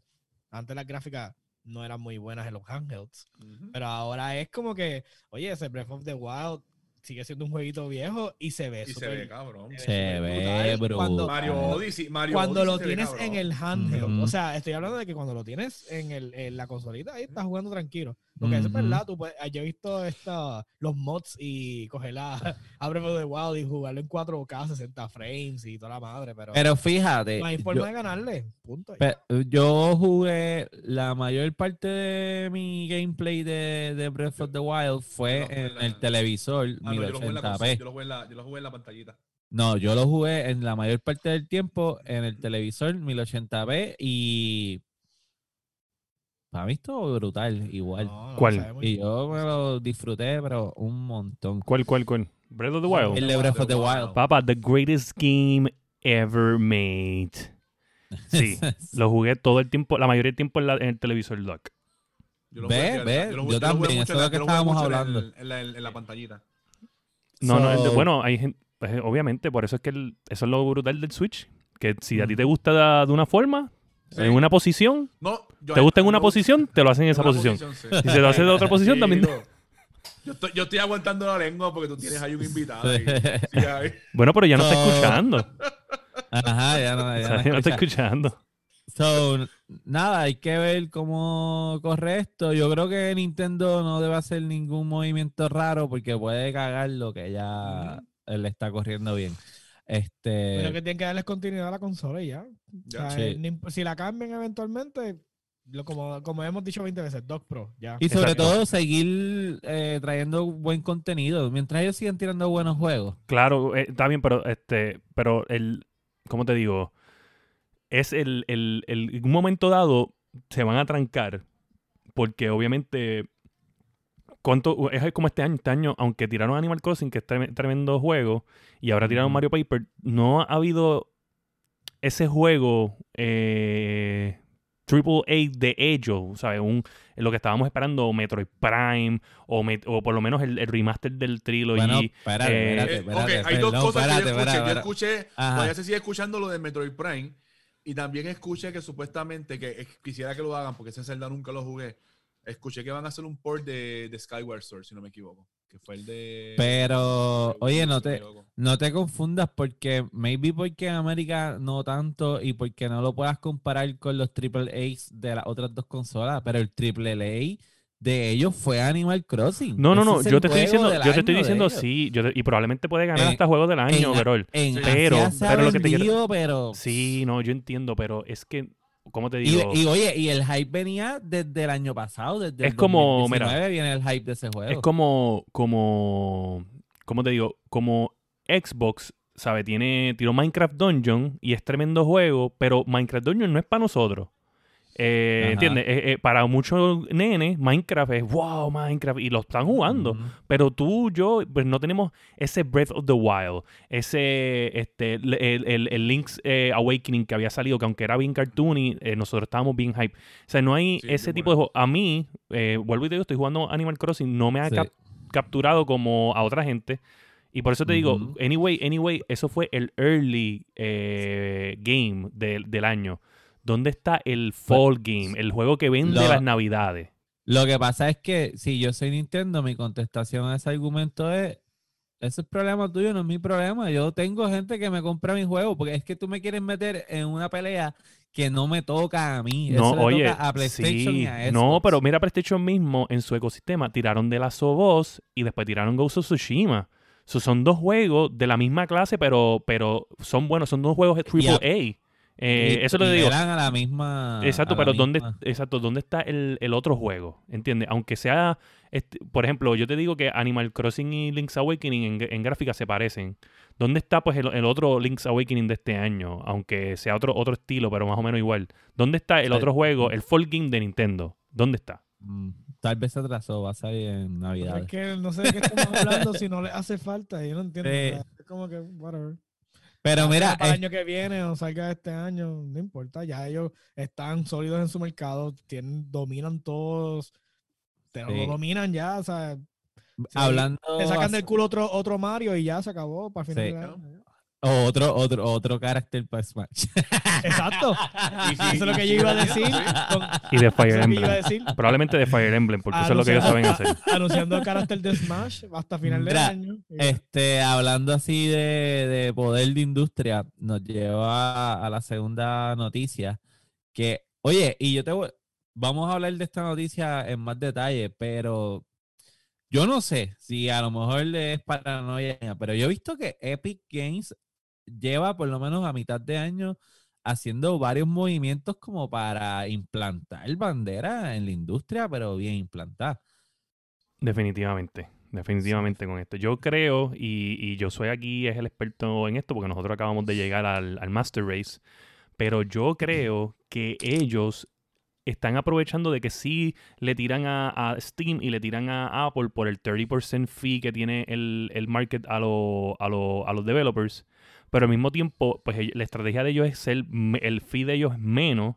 antes las gráficas no eran muy buenas en los handhelds. Pero ahora es como que, oye, ese Breath of the Wild sigue siendo un jueguito viejo y se ve Y se súper- ve, cabrón. se Se ve, brutal bro. Cuando, Mario Odyssey, Mario cuando Odyssey lo se ve, tienes en el handheld, o sea, estoy hablando de que cuando lo tienes en, el, en la consolita, ahí estás jugando tranquilo. Porque eso es verdad, tú puedes- yo he visto esta, los mods y coger la [laughs] Abre de Wild y jugarlo en 4K, 60 frames y toda la madre, pero, Pero fíjate, no hay forma yo, de ganarle. Punto. pe- yo jugué la mayor parte de mi gameplay de, de Breath of the Wild fue Yo lo jugué en la- el televisor Ah, no, yo lo jugué en la consola, 1080p. yo lo jugué en la- yo lo jugué en la pantallita. No, yo lo jugué en la mayor parte del tiempo en el televisor 1080p y para mí estuvo brutal igual. No, no, ¿Cuál? Y yo me lo disfruté, pero un montón. ¿Cuál, cuál, cuál? Breath of the Wild. El de Breath of the Wild. Papá, the greatest game ever made. Sí, [laughs] lo jugué todo el tiempo, la mayoría del tiempo en, la- en el televisor dock. Yo lo Ve, jugué, ve, lo yo también, eso en es lo que estábamos en hablando. En la, en la pantallita. No, no, bueno, hay gente, pues, obviamente, por eso es que el- eso es lo brutal del Switch. Que si a ti te gusta de, de una forma, Sí. en una posición, No, yo- te gusta en una posición, te lo hacen en esa una posición. sí. Si se lo hace de otra [laughs] posición, también. Tranquilo. Yo estoy, yo estoy aguantando la lengua porque tú tienes ahí un invitado. ahí. Sí, [laughs] ahí. Bueno, pero ya no está So- escuchando. Ajá, ya no, [laughs] O ya sea, no ya no está escucha. escuchando. So, nada, hay que ver cómo corre esto. Yo creo que Nintendo no debe hacer ningún movimiento raro porque puede cagar lo que ya le está corriendo bien. Este, Pero que tienen que darles continuidad a la consola y ya. Ya. O sea, Sí. eh, si la cambian eventualmente, lo, como, como hemos dicho 20 veces, Doc Pro, ya. y sobre Exacto. todo seguir eh, trayendo buen contenido mientras ellos sigan tirando buenos juegos. Claro, eh, está bien, pero este, pero el, ¿cómo te digo? Es el, el, el- en un momento dado se van a trancar porque obviamente ¿cuánto, es como este año, este año, aunque tiraron Animal Crossing, que es trem- tremendo juego, y ahora tiraron. Mario Paper, no ha habido ese juego eh, Triple A de ellos, ¿sabes? Un, lo que estábamos esperando, Metroid Prime, o, Met- o por lo menos el, el remaster del Trilogy. Bueno, espérate, eh, espérate, Eh, espérate. ok, hay dos perdón, cosas espérate, que yo escuché. espérate, Yo escuché, todavía se sigue escuchando lo de Metroid Prime. Y también escuché que supuestamente, que eh, quisiera que lo hagan, porque ese Zelda nunca lo jugué. Escuché que van a hacer un port de, de Skyward Sword, si no me equivoco. Que fue el de. Pero, oye, no te, no te confundas porque maybe porque en América no tanto y porque no lo puedas comparar con los triple A's de las otras dos consolas, pero el triple A de ellos fue Animal Crossing. No, no, no, es yo te estoy diciendo, yo te estoy diciendo sí, yo te- y probablemente puede ganar En- hasta juego del año, en-. En. Pero- pero lo que te quiero- vendido, pero... Sí, no, yo entiendo, pero es que, ¿cómo te digo? y, oye, y el hype venía desde el año pasado, desde Es el como, 2019 viene el hype de ese juego. Es como, como, ¿cómo te digo? Como Xbox, ¿sabe? Tiene, tiró Minecraft Dungeon y es tremendo juego, pero Minecraft Dungeon no es para nosotros. Eh. ¿Entiendes? Eh, eh, para muchos nenes, Minecraft es wow, Minecraft, y lo están jugando. Pero tú, yo, pues no tenemos ese Breath of the Wild, ese, este, el, el- el Link's eh, Awakening que había salido, que aunque era bien cartoony, nosotros estábamos bien hype. O sea, no hay Sí, ese tipo de juego. A mí, eh, vuelvo y te digo, estoy jugando Animal Crossing, no me ha Sí. cap- capturado como a otra gente. Y por eso te digo, anyway, anyway, eso fue el early eh, game del- del año. ¿Dónde está el fall game? El juego que vende Lo- las navidades. Lo que pasa es que si yo soy Nintendo, mi contestación a ese argumento es, ese es problema tuyo, no es mi problema. Yo tengo gente que me compra mi juego porque es que tú me quieres meter en una pelea que no me toca a mí. No, Eso le oye, toca a PlayStation sí, y a no, pero mira PlayStation mismo en su ecosistema tiraron de la Us y después tiraron Ghost of Tsushima. So, son dos juegos de la misma clase, pero, pero son buenos, son dos juegos triple a- A. Eh, Y- eso lo digo. Eran a la misma. Exacto, pero ¿dónde, misma. exacto, ¿dónde está el, el otro juego? ¿Entiendes? Aunque sea, este, por ejemplo, yo te digo que Animal Crossing y Link's Awakening en, en gráfica se parecen. ¿Dónde está pues el, el otro Link's Awakening de este año? Aunque sea otro, otro estilo, pero más o menos igual. ¿Dónde está el Sí. otro juego, el Fall Game de Nintendo? ¿Dónde está? Mm, Tal vez se atrasó, va a salir en Navidad. Es que no sé de qué estamos hablando si no le hace falta. Yo no entiendo. [laughs] Sí. sea, es como que, whatever. Pero mira, para el es- año que viene o salga este año, no importa. Ya ellos están sólidos en su mercado, tienen, dominan todos. Sí. lo dominan ya, o sea, hablando. te sacan del culo otro, otro Mario y ya se acabó para final Sí. de año. O otro, otro, otro carácter para Smash. [laughs] Exacto. Y sí, Eso es lo que yo iba a decir. con- Y de Fire Emblem. Probablemente de Fire Emblem, porque eso es lo que ellos saben hacer. [laughs] Anunciando el carácter de Smash hasta final del año. Este, hablando así de, de poder de industria, nos lleva a, a la segunda noticia. Que, oye, y yo te voy, vamos a hablar de esta noticia en más detalle, pero yo no sé si a lo mejor es paranoia, pero yo he visto que Epic Games lleva por lo menos a mitad de año haciendo varios movimientos como para implantar bandera en la industria, pero bien implantada. Definitivamente, definitivamente con esto. Yo creo, y, y yo soy aquí, es el experto en esto, porque nosotros acabamos de llegar al, al Master Race, pero yo creo que ellos están aprovechando de que sí le tiran a, a Steam y le tiran a Apple por el 30% fee que tiene el, el market a, lo- a, lo- a los developers, pero al mismo tiempo, pues la estrategia de ellos es ser, el fee de ellos es menos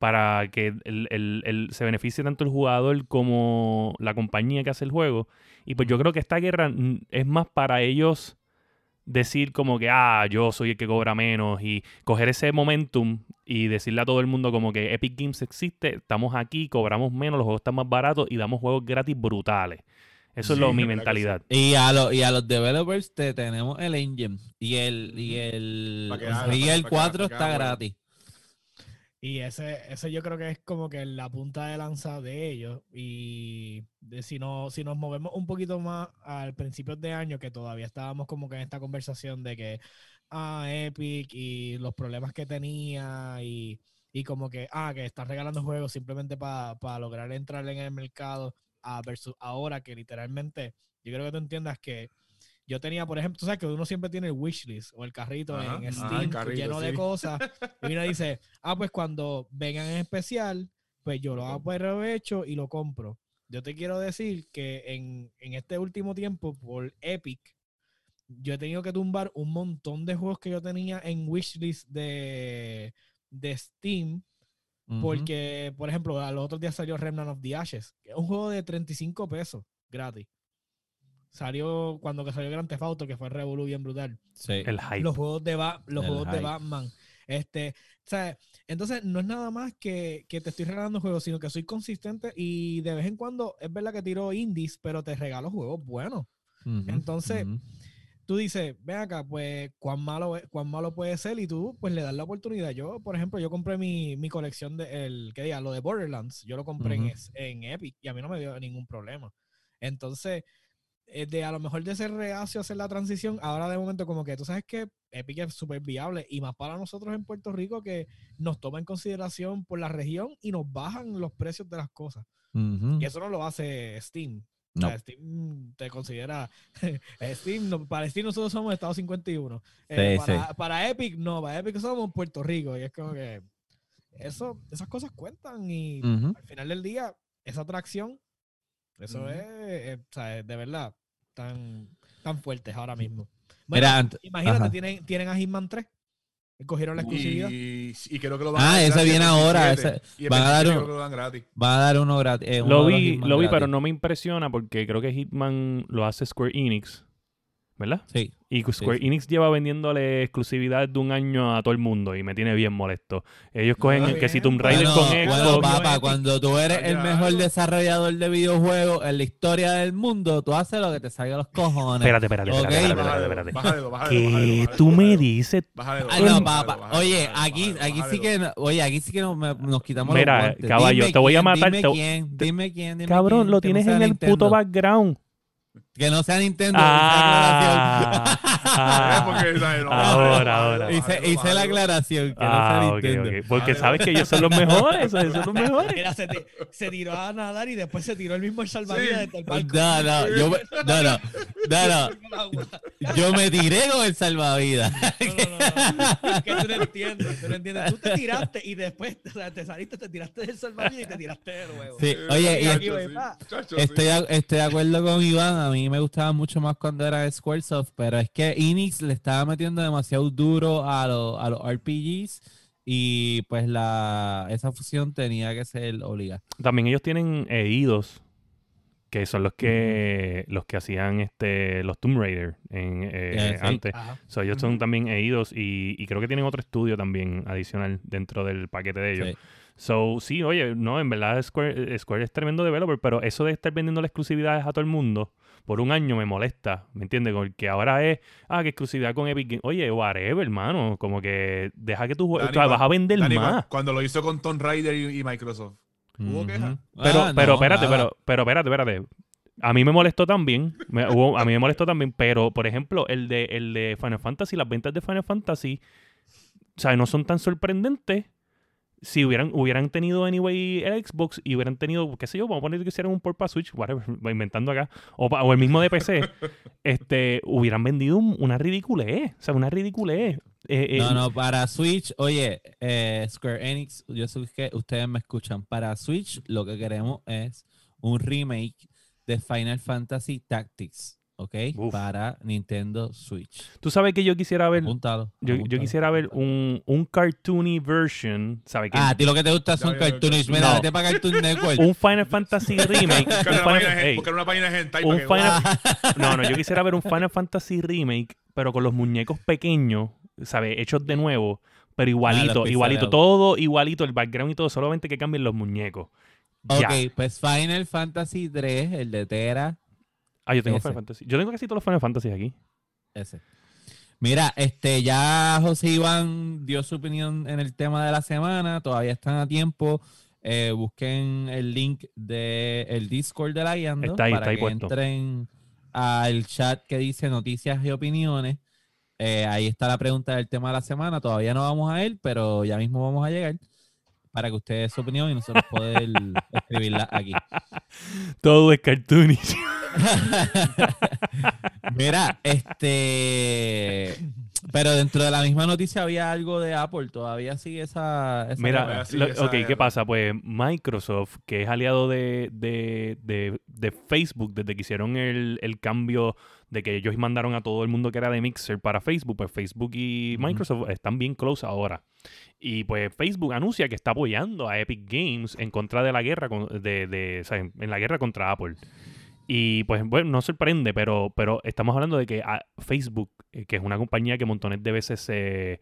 para que el- el- el- se beneficie tanto el jugador como la compañía que hace el juego. Y pues yo creo que esta guerra es más para ellos decir como que, ah, yo soy el que cobra menos y coger ese momentum y decirle a todo el mundo como que Epic Games existe, estamos aquí, cobramos menos, los juegos están más baratos y damos juegos gratis brutales. Eso es lo, mi mentalidad. Y a, los y a los developers te tenemos el engine. Y el, y el, Pa' y pa- el pa' que 4 haga, pa' que está gratis. Y ese, ese yo creo que es como que la punta de lanza de ellos. Y de si, no, si nos movemos un poquito más al principio de año, que todavía estábamos como que en esta conversación de que, ah, Epic y los problemas que tenía y, y como que, ah, que están regalando juegos simplemente para lograr entrar en el mercado, versus ahora que literalmente, yo creo que tú entiendas que yo tenía, por ejemplo, tú sabes que uno siempre tiene el wishlist o el carrito Ajá, en Steam carrito, lleno de cosas. Y uno dice, [laughs] ah, pues cuando vengan en especial, pues yo lo hago y lo compro. Yo te quiero decir que en, en este último tiempo, por Epic, yo he tenido que tumbar un montón de juegos que yo tenía en wishlist de, de Steam. Ujú. Porque, por ejemplo, a los otros días salió Remnant of the Ashes, que es un juego de 35 pesos gratis. Salió cuando que salió Grand Theft Auto, que fue Revolu bien brutal. Sí. El hype. Los juegos de, Ba- los El juegos de. Batman. Este, o sea, entonces no es nada más que, que te estoy regalando juegos, sino que soy consistente y de vez en cuando es verdad que tiro indies, pero te regalo juegos buenos. Ujú, entonces, ujú. Tú dices, ven acá, pues cuán malo, es- cuán malo puede ser y tú pues le das la oportunidad. Yo, por ejemplo, yo compré mi, mi colección de, el, que diga, lo de Borderlands, yo lo compré en, en Epic y a mí no me dio ningún problema. Entonces, eh, de a lo mejor de ser reacio a hacer la transición, ahora de momento como que tú sabes que Epic es súper viable y más para nosotros en Puerto Rico que nos toma en consideración por la región y nos bajan los precios de las cosas. Y eso no lo hace Steam. No. Steam te considera. [laughs] Steam, no- para Steam nosotros somos Estado 51. Eh, Sí, para, para Epic, no. Para Epic somos Puerto Rico. Y es como que. Eso, esas cosas cuentan. Y al final del día, esa atracción, eso es, eh, o sea, de verdad, tan, tan fuertes ahora mismo. Bueno, Mira, ant- imagínate, ajá. tienen, tienen a Hitman 3. Cogieron la exclusividad. Y, y creo que lo van Ah, dar ese gratis viene ahora, 27. ese- Y el van a dar 27 un- creo que lo dan gratis. Va a dar uno gratis. eh, uno Lo vi, lo vi, gratis. pero no me impresiona porque creo que Hitman lo hace Square Enix, ¿verdad? Sí. Y Square sí. Enix lleva vendiéndole exclusividad de un año a todo el mundo y me tiene bien molesto. Ellos cogen Ah, el que si. Tomb Raider Bueno, con bueno, Xbox. papá, Epic. cuando tú eres el mejor desarrollador de videojuegos en la historia del mundo, tú haces lo que te salga a los cojones. Espérate, espérate, espérate, Ok. espérate, espérate, espérate. ¿Qué bájale, tú me bájale. dices? Ay, bájale, no, papá. Oye, aquí, aquí sí que, oye, aquí sí que nos, quitamos Mira, los caballo, Dime te voy a quién, matar, Dime quién, dime quién, dime Cabrón, quién, lo que no tienes en el Nintendo. puto background. Que no sea Nintendo. Ah, ah, porque, ¿sabes? [laughs] No, ahora, ahora. hice, hice la aclaración, que ah, no sea Nintendo. ok. Porque Vale, sabes que ellos son los mejores, esos son los [laughs] mejores. Mira, se, se tiró a nadar y después se tiró el mismo el salvavidas Sí. desde el barco. No, no, yo, me- no, no, no, no, yo me tiré con el salvavidas. No, no, no, no. Es que tú no entiendes, tú no entiendes. Tú te tiraste y después o sea, te saliste, te tiraste del salvavidas y te tiraste de nuevo. Sí, oye, y aquí Chacho, sí. Chacho, Estoy, sí. de- estoy de acuerdo con Iván, a mí me gustaba mucho más cuando era Squaresoft, pero es que Enix le estaba metiendo demasiado duro a, los- a los RPGs y pues la esa fusión tenía que ser obligada. También ellos tienen eidos, que son los que los que hacían este los Tomb Raider en, eh, Eh, sí. antes. Ajá. So, ellos son también eidos y, y creo que tienen otro estudio también adicional dentro del paquete de ellos. Sí. So, sí, oye, no, en verdad Square, eh, Square es tremendo developer, pero eso de estar vendiendo las exclusividades a todo el mundo por un año me molesta, ¿me entiendes? Porque ahora es, ah, que exclusividad con Epic Games. Oye, whatever, hermano, como que deja que tú jue- Dani, o sea, vas a vender más. Cuando lo hizo con Tomb Raider y, y Microsoft. ¿Hubo Ujú. queja? Pero, Ah, pero no, espérate, nada. pero, pero espérate, espérate. A mí me molestó también. me- hubo- a mí me molestó también, pero, por ejemplo, el de, el de Final Fantasy, las ventas de Final Fantasy, o sea, no son tan sorprendentes si hubieran, hubieran tenido anyway el Xbox y hubieran tenido, qué sé yo, vamos a poner que hicieran un port para Switch, whatever, [laughs] voy inventando acá, o el mismo de PC, [laughs] este, hubieran vendido un- una ridiculez, o sea, una ridiculez. Eh, eh, No, no, para Switch, oye, eh, Square Enix, yo sé que ustedes me escuchan. Para Switch, lo que queremos es un remake de Final Fantasy Tactics, ¿ok? Uf. Para Nintendo Switch. Tú sabes que yo quisiera ver, Apúntalo. yo, quisiera ver un, un cartoony version, ¿sabes? Que Ah, a ti lo que te gusta son cartoonish. Mira, No. vete para Cartoon [laughs] Network. un Final Fantasy remake. un una, Final- página, buscar una un Final- [laughs] no, no, yo quisiera ver un Final Fantasy remake, pero con los muñecos pequeños, ¿sabes? Hechos de nuevo, pero igualito, los igualito, pixelados. todo igualito, el background y todo, solamente que cambien los muñecos. Ok, Ya. pues Final Fantasy 3, el de Tera, Ah, yo tengo ese. Final Fantasy. Yo tengo casi todos los Final Fantasy aquí. ese. Mira, este, ya José Iván dio su opinión en el tema de la semana, todavía están a tiempo. Eh, busquen el link del el Discord de la Guiando Está ahí, para está ahí que puesto. entren al chat que dice noticias y opiniones. Eh, ahí está la pregunta del tema de la semana. Todavía no vamos a él, pero ya mismo vamos a llegar para que ustedes su opinión y nosotros poder [laughs] escribirla aquí. Todo es cartoonish. [laughs] Mira, este. Pero dentro de la misma noticia había algo de Apple. Todavía sigue esa. esa Mira, lo- esa ok, ¿qué pasa? Pues Microsoft, que es aliado de, de- de- de Facebook desde que hicieron el, el cambio de que ellos mandaron a todo el mundo que era de Mixer para Facebook, pues Facebook y. Microsoft están bien close ahora. Y pues Facebook anuncia que está apoyando a Epic Games en contra de la guerra, con- de, de- o sea, en en la guerra contra Apple. Y pues bueno, no sorprende, pero, pero estamos hablando de que a Facebook, eh, que es una compañía que montones de veces se,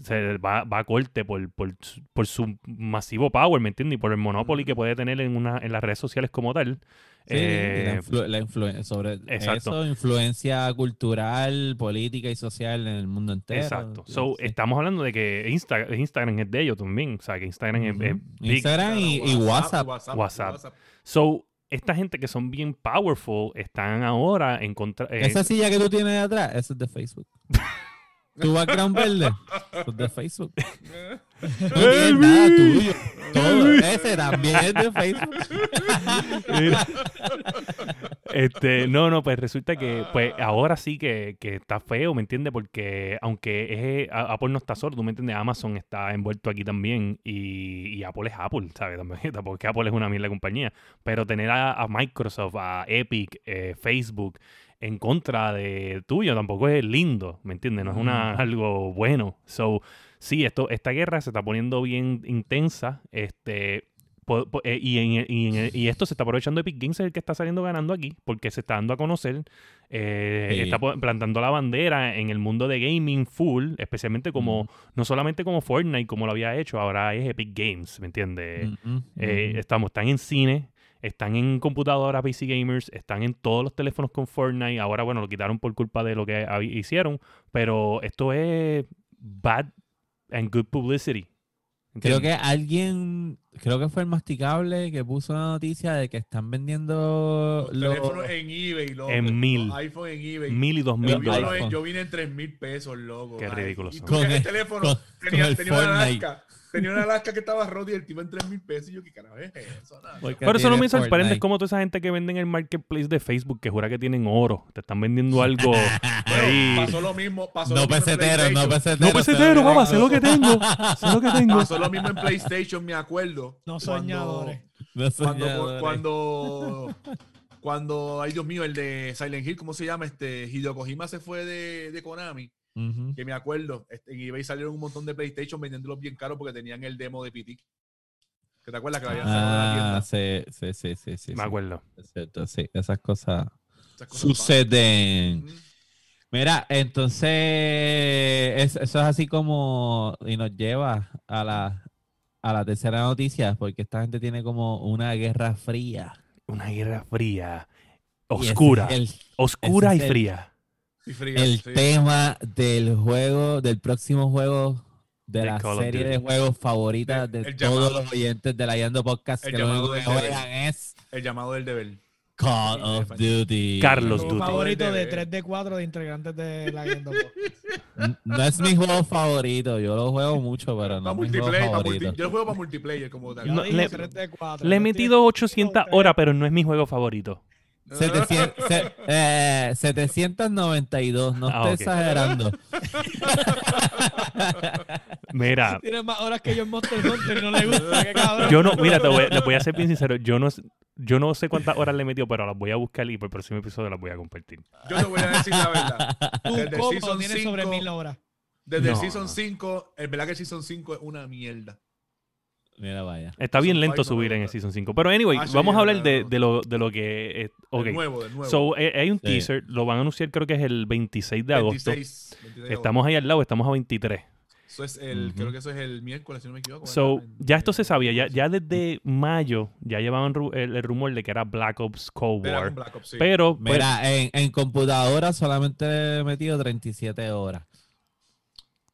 se va, va a corte por, por, por su masivo power, ¿me entiendes? Y por el monopoly que puede tener en, una, en las redes sociales como tal. Sí, la, Eh, influ- la influ- sobre exacto. eso, influencia cultural, política y social en el mundo entero. exacto. So, sí. estamos hablando de que Insta- Instagram es de ellos también. O sea, que Instagram es- es, Ujú. big. Instagram y, y WhatsApp. WhatsApp. So, esta gente que son bien powerful están ahora en contra. eh, Esa silla que tú tienes de atrás, esa es de Facebook. [laughs] tu background verde, es de Facebook. [laughs] No tienes nada tuyo. Todo ese también es de Facebook. Mira. este, no, no, pues resulta que pues ahora sí que, que está feo, ¿me entiendes? Porque aunque es, a- Apple no está solo, ¿tú me entiendes? Amazon está envuelto aquí también y, y Apple es Apple, ¿sabes? También, tampoco es que Apple es una mierda de compañía, pero tener a, a Microsoft, a Epic, eh, Facebook en contra de tuyo tampoco es lindo, ¿me entiendes? No es una, algo bueno. So, sí, esto, esta guerra se está poniendo bien intensa, este... po- po- eh, y, en- y en- y esto se está aprovechando Epic Games, es el que está saliendo ganando aquí, porque se está dando a conocer, eh, Sí. está plantando la bandera en el mundo de gaming full, especialmente como, no solamente como Fortnite, como lo había hecho, ahora es Epic Games, ¿me entiendes? Eh, estamos, están en cine, están en computadoras PC Gamers, están en todos los teléfonos con Fortnite. Ahora, bueno, lo quitaron por culpa de lo que hicieron, pero esto es bad and good publicity. Creo que alguien, creo que fue el masticable que puso una noticia de que están vendiendo Los los... teléfonos en eBay, loco. En mil. Los iPhone en eBay. mil y dos mil dólares. yo vine en 3 mil pesos, loco. Qué Con el el- teléfono con- tenía, con el tenía una. Tenía una Alaska que estaba rota y el tipo en 3 mil pesos. Y yo, ¿qué carajo es eso? Nada. Por eso no me sorprende, es Fortnite. como toda esa gente que vende en el marketplace de Facebook, que jura que tienen oro, te están vendiendo algo [laughs] ahí. Pasó lo mismo. Pasó No lo mismo en pesetero, no PlayStation. pesetero. No pesetero, papá, sé lo que tengo, sé lo que tengo. Pasó lo mismo en PlayStation, me acuerdo. No cuando- soñadores. No Cuando, soñadores. cuando, cuando, ay Dios mío, el de Silent Hill, ¿cómo se llama? Este Hideo Kojima se fue de, de Konami, Que me acuerdo, este, en eBay salieron un montón de PlayStation vendiéndolos bien caros porque tenían el demo de PT. ¿Que te acuerdas que lo habían sacado de la Ah, tienda? sí, sí, sí, sí, sí. Me sí. acuerdo. Es cierto, sí, esas cosas Esas cosas suceden. pasan. Mira, entonces es- eso es así como y nos lleva a la a la tercera noticia porque esta gente tiene como una guerra fría. Una guerra fría, oscura, el, oscura y fría. Sí, fría, el sí. tema del juego, del próximo juego de De la Call of serie de juegos favoritas El- de el todos llamado- los oyentes de la Yando Podcast el que lo llamado único que del deber. juegan es El llamado del deber. Call of Duty. Carlos Mi Duty. favorito de Deber. 3 de 4 de integrantes de la Guiendo Podcast. No es mi juego favorito, yo lo juego mucho, pero no Para es mi juego favorito. multi- yo lo juego para multiplayer como tal. No, le- 3 de 4. Le he metido 800 horas, pero no es mi juego favorito. 700, [laughs] se- eh, 792, no Ah, estoy ok. exagerando. Mira, [laughs] Tiene más horas que yo en Monster Hunter y no le gusta. Qué cabrón. yo no, mira, te voy, les voy a ser bien sincero. Yo no, yo no sé cuántas horas le he metido, pero las voy a buscar y por el próximo episodio las voy a compartir. Yo te voy a decir la verdad. Desde el combo Season tiene sobre 5 mil horas. Desde el No, Season no. 5, el verdad que el Season 5 es una mierda. Mira, vaya. Está bien lento subir en el. Season 5. Pero anyway, Ah, sí, vamos a es hablar de, lo, de lo que... eh, ok. De nuevo, de nuevo. So, eh, hay un Sí. teaser, lo van a anunciar creo que es el 26 de agosto. 26, 26 de agosto. Estamos ahí al lado, estamos a 23. Eso es el, Ujú. creo que eso es el miércoles, si no me equivoco. So, ¿verdad? ya esto se sabía, ya, ya desde mayo ya llevaban ru- el, el rumor de que era Black Ops Cold Era War. un Black Ops, sí. Pero, pues, Mira, en, en computadora solamente he metido 37 horas.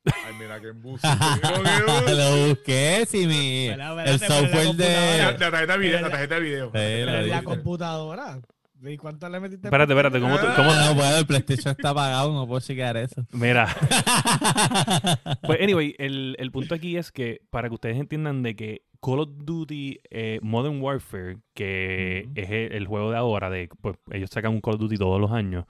Ay, mira qué embuste. [laughs] Lo busqué, si mi Pero, el pero la software La, de... la tarjeta de video, la Pero- tarjeta de video. Sí, la dije. computadora. ¿Y cuánto le metiste? espérate, espérate, ¿cómo, tú- cómo- No, bueno, el PlayStation está apagado, no puedo chequear eso. Mira, [laughs] pues anyway, el, el punto aquí es que para que ustedes entiendan de que Call of Duty eh, Modern Warfare, que es el, el juego de ahora, de pues ellos sacan un Call of Duty todos los años,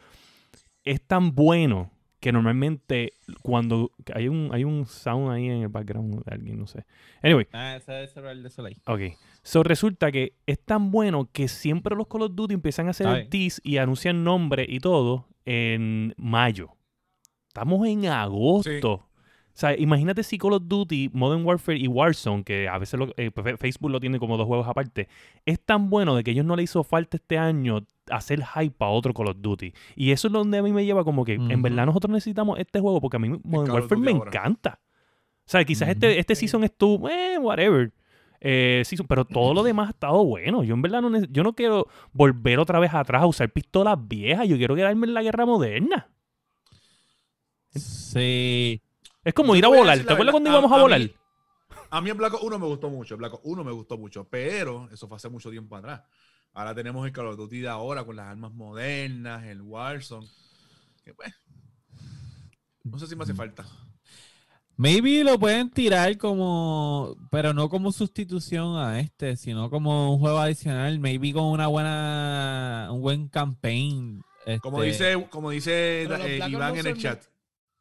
es tan bueno que normalmente cuando hay un hay un sound ahí en el background de alguien, no sé. Anyway, Ah, ese es el de Soleil. ok. So resulta que es tan bueno que siempre los Call of Duty empiezan a hacer Está el tease y anuncian nombre y todo en mayo. Estamos en agosto. O sea, imagínate si Call of Duty, Modern Warfare y Warzone, que a veces lo- eh, Fe- Facebook lo tiene como dos juegos aparte, es tan bueno de que ellos no le hizo falta este año hacer hype a otro Call of Duty. Y eso es donde a mí me lleva como que en verdad nosotros necesitamos este juego porque a mí Modern Warfare me ahora. encanta. O sea, quizás este, este season estuvo, eh, whatever. Eh, season, pero todo lo demás ha estado bueno. Yo en verdad no, yo no quiero volver otra vez atrás a usar pistolas viejas. Yo quiero quedarme en la guerra moderna. Sí. Es como Yo ir a volar. ¿Te acuerdas cuando íbamos a, a volar? mí- A mí el Black Ops 1 me gustó mucho. Black Ops 1 me gustó mucho, pero eso fue hace mucho tiempo atrás. Ahora tenemos el Call of Duty de ahora con las armas modernas, el Warzone. Que pues, no sé si me hace falta. Maybe lo pueden tirar como, pero no como sustitución a este, sino como un juego adicional, maybe con una buena, un buen campaign. Como este, dice, como dice eh, Iván no en el chat.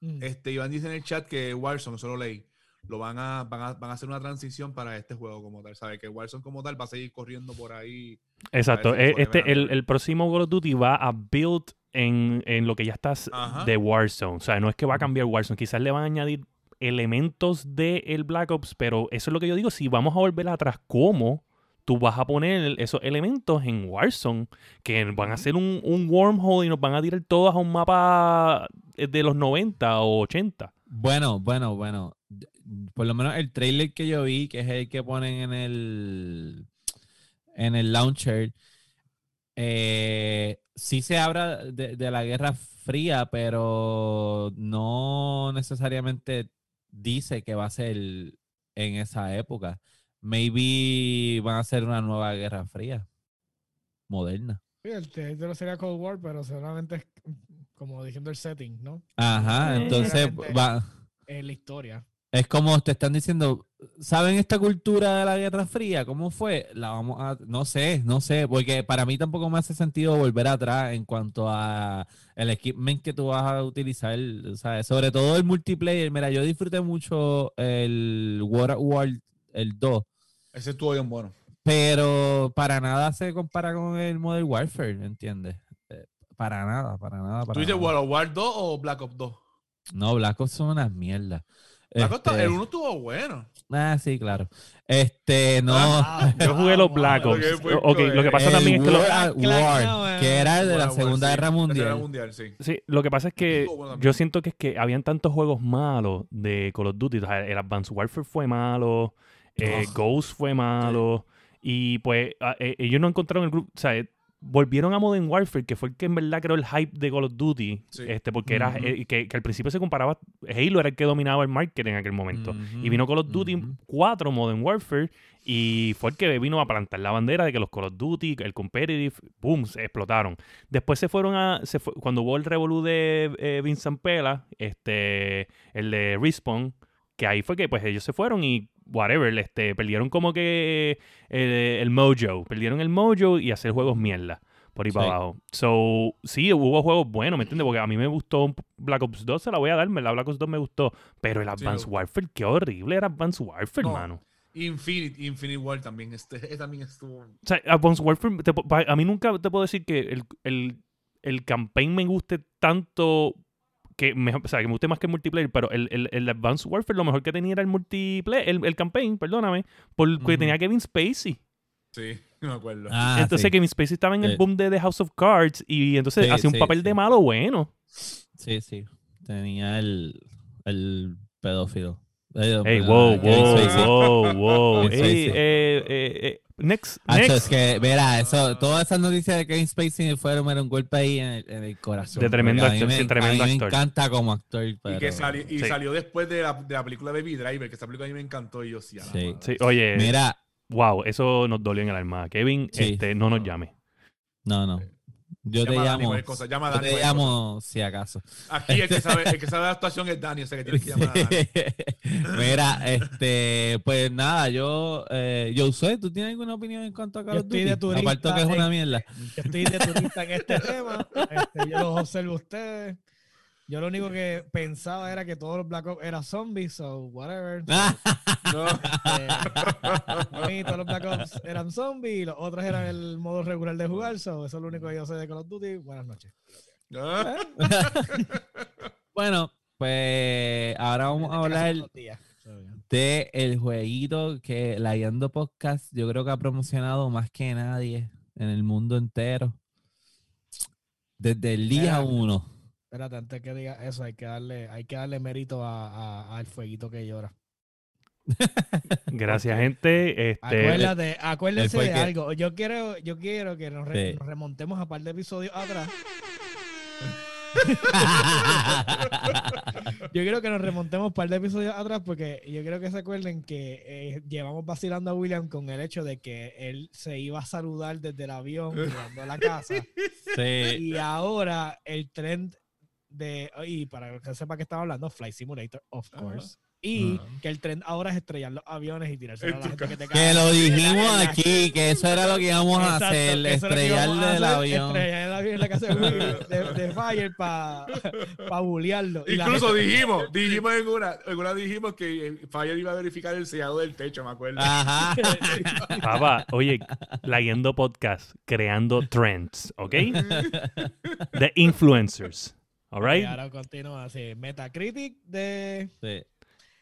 Mm. Este, Iván dice en el chat que Warzone, solo leí, lo van a, van a, van a hacer una transición para este juego como tal. ¿Sabe? Que Warzone como tal va a seguir corriendo por ahí. Exacto. Que Este, el, el próximo Call of Duty va a build en, en lo que ya está Ajá. de Warzone. O sea, no es que va a cambiar Warzone. Quizás le van a añadir elementos del el Black Ops, pero eso es lo que yo digo. Si vamos a volver atrás, ¿cómo tú vas a poner esos elementos en Warzone? Que van a hacer un, un wormhole y nos van a tirar todas a un mapa eh, de los 90 o 80. Bueno, bueno, bueno. Por lo menos el trailer que yo vi, que es el que ponen en el en el launcher, eh, sí se habla de, de la Guerra Fría, pero no necesariamente dice que va a ser en esa época. Maybe van a hacer una nueva Guerra Fría, moderna. Sí, el título sería Cold War, pero seguramente es como diciendo el setting, ¿no? Ajá, entonces va. Es la historia. Es como te están diciendo, ¿saben esta cultura de la Guerra Fría? ¿Cómo fue? La vamos a, no sé, no sé, porque para mí tampoco me hace sentido volver atrás en cuanto a el equipment que tú vas a utilizar, ¿sabes? Sobre todo el multiplayer. Mira, yo disfruté mucho el World War, el 2, Ese estuvo bien bueno. pero para nada se compara con el Modern Warfare, ¿entiendes? Eh, Para nada, para nada, para ¿Tú dices. World War 2 o Black Ops 2? No, Black Ops son unas mierdas. Ops, Este, el 1 estuvo bueno. Ah, sí, claro. Este, no. Ah, [laughs] Yo jugué los Black. Ops. Lo que fue Ok, lo que pasa El también es que... lo- World at War, eh, que era de la War, Segunda sí. Guerra Mundial. Sí. Sí, lo que pasa es que bueno yo siento que es que habían tantos juegos malos de Call of Duty. O sea, el Advanced Warfare fue malo, eh. Ghost fue malo, y pues a- eh, ellos no encontraron el grupo. O sea, eh, volvieron a Modern Warfare, que fue el que en verdad creó el hype de Call of Duty. Sí. este Porque era eh, que, que al principio se comparaba. Halo era el que dominaba el market en aquel momento. Y vino Call of Duty Ujú. 4 Modern Warfare y fue el que vino a plantar la bandera de que los Call of Duty, el competitive, boom, se explotaron. Después se fueron a, se fue- cuando hubo el revolú de eh, Vincent Pela, este, el de Respawn, que ahí fue que pues ellos se fueron y whatever, este, perdieron como que eh, el mojo, perdieron el mojo y hacer juegos mierda. Por ahí Sí. para abajo. So, sí, hubo juegos buenos, ¿me entiendes? Porque a mí me gustó Black Ops 2, se la voy a dar, la Black Ops 2 me gustó. Pero el me Advanced. Warfare, qué horrible era Advanced Warfare, No. mano. Infinite, Infinite War también. Este, [laughs] también estuvo. O sea, Advanced Warfare, te a mí nunca te puedo decir que el, el, el campaign me guste tanto que me, o sea, que me guste más que el multiplayer, pero el, el, el Advanced Warfare lo mejor que tenía era el multiplayer, el, el campaign, perdóname, porque tenía Kevin Spacey. Sí, [laughs] no me acuerdo. Ah, entonces sí. Kevin Spacey estaba en el boom de The House of Cards y entonces Sí, hacía un papel sí. de malo bueno. Sí, sí. Tenía el, el pedófilo. Eh, Hey, ah, wow, wow, Spacey. wow, [laughs] wow. Next, next. es que, mira, eso, todas esas noticias de Kevin Spacey fueron era un golpe ahí en el, en el corazón. De tremendo actor, me- sí, tremendo a mí me actor. encanta como actor, pero... y que sali- y Sí. salió después de la, de la película Baby Driver, que esa película a mí me encantó y yo sí. a la Sí. madre. Sí, oye, Mira, wow, eso nos dolió en el alma. Kevin, Sí. este, no nos llame. no, no. Yo te llamo. cosa, llama a Yo te llamo si acaso. Aquí el que sabe, el que sabe de actuación es Dani, o sea que tienes que llamar a Dani. [laughs] Mira, este, pues nada, yo, eh, yo sé, ¿tú tienes alguna opinión en cuanto a estoy Duty? de turista Aparte que es una en- mierda. Yo estoy de turista en este tema. este, yo los observo a ustedes. Yo lo único que pensaba era que todos los Black Ops eran zombies, so whatever. [laughs] no. eh, todos los Black Ops eran zombies, y los otros eran el modo regular de jugar, so eso es lo único que yo sé de Call of Duty. Buenas noches. [laughs] bueno, pues ahora vamos a hablar de el jueguito que la Yando Podcast yo creo que ha promocionado más que nadie en el mundo entero. Desde el día uno. Espérate, antes que diga eso, hay que darle, hay que darle mérito a- a- al fueguito que llora. [laughs] Gracias, gente. Este, Acuérdate, acuérdense de que- algo. Yo quiero, yo quiero que nos, re- Sí. nos remontemos a par de episodios atrás. [laughs] Yo quiero que nos remontemos un par de episodios atrás porque yo quiero que se acuerden que eh, llevamos vacilando a William con el hecho de que él se iba a saludar desde el avión llegando a la casa sí. y ahora el trend de y para que sepa que estaba hablando Flight Simulator of course y que el trend ahora es estrellar los aviones y tirarse a la gente que te Que cae lo en la- dijimos aquí, que eso era lo que íbamos a hacer, que lo que estrellarle el avión. Estrellar el avión en la casa de, Will, de, de [laughs] Fire para pa. Y la Incluso gente- dijimos, dijimos en una, en una dijimos que eh, Fire iba a verificar el sellado del techo, me acuerdo. Ajá. [laughs] Papá, oye, Leyendo Podcast, creando trends, ¿ok? [laughs] The influencers, Y ¿alright? ahora continúa así. Metacritic de. Sí.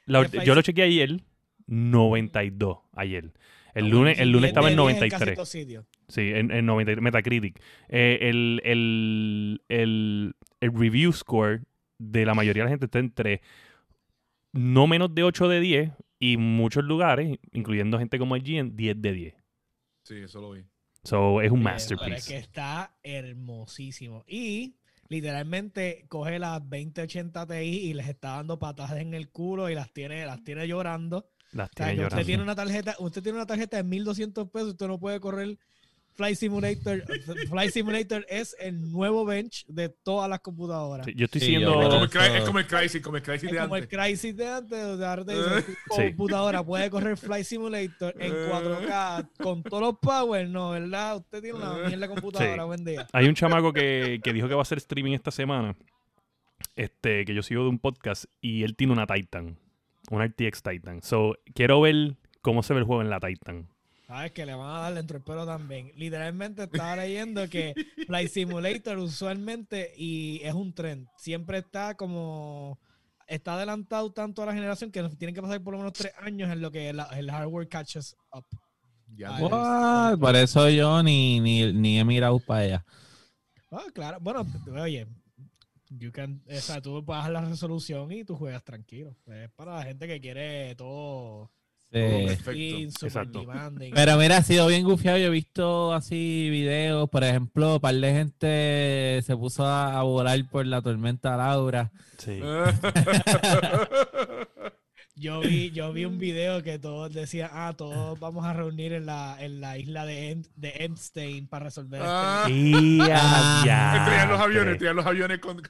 La- ¿Qué yo lo chequeé ayer, 92 ayer. El Ah, lunes, el lunes estaba de en diez casi 93. todos sitios. Sí, en, en 93, Metacritic. Eh, el, el, el, el review score de la mayoría de la gente está entre no menos de 8 de 10 y muchos lugares, incluyendo gente como en 10 de 10. Sí, eso lo vi. So, es un Eh, Pero es masterpiece. que está hermosísimo. Y literalmente coge las 2080 Ti y les está dando patadas en el culo y las tiene, las tiene llorando. Las O sea, tiene que usted tiene una tarjeta, usted tiene una tarjeta de 1200 pesos, usted no puede correr Flight Simulator. Flight Simulator es el nuevo bench de todas las computadoras. Sí, yo estoy Sí, siguiendo... yo- Como el, Eso- Cry- es como el Crisis, como el Crisis Es de como el antes. Crysis de antes, o sea, ahora te dice, Eh. Sí. computadora puede correr Flight Simulator en 4K con todos los power, no, ¿verdad? Usted tiene una mierda computadora, Sí. buen día. Hay un chamaco que, que dijo que va a hacer streaming esta semana. Este, que yo sigo de un podcast. Y él tiene una Titan. Una RTX Titan. So, quiero ver cómo se ve el juego en la Titan. Sabes que le van a dar dentro del pelo también. Literalmente estaba leyendo que [laughs] Flight Simulator usualmente, y es un trend, siempre está como. Está adelantado tanto a la generación que nos tienen que pasar por lo menos tres años en lo que la- el hardware catches up. Ya, What? Por eso yo ni, ni, ni he mirado para allá. Ah, claro. Bueno, oye, you can, o sea, tú bajas la resolución y tú juegas tranquilo. Es para la gente que quiere todo Sí. Exacto. Pero mira, ha sido bien gufiado. Yo he visto así videos, por ejemplo, un par de gente se puso a, a volar por la tormenta Laura. Sí. [laughs] Yo vi, yo vi un video que todos decían, ah, todos vamos a reunir en la, en la isla de, Em- de Epstein para resolver Ah. este... Y a Ah. Estrellar los aviones, estrellar los aviones con.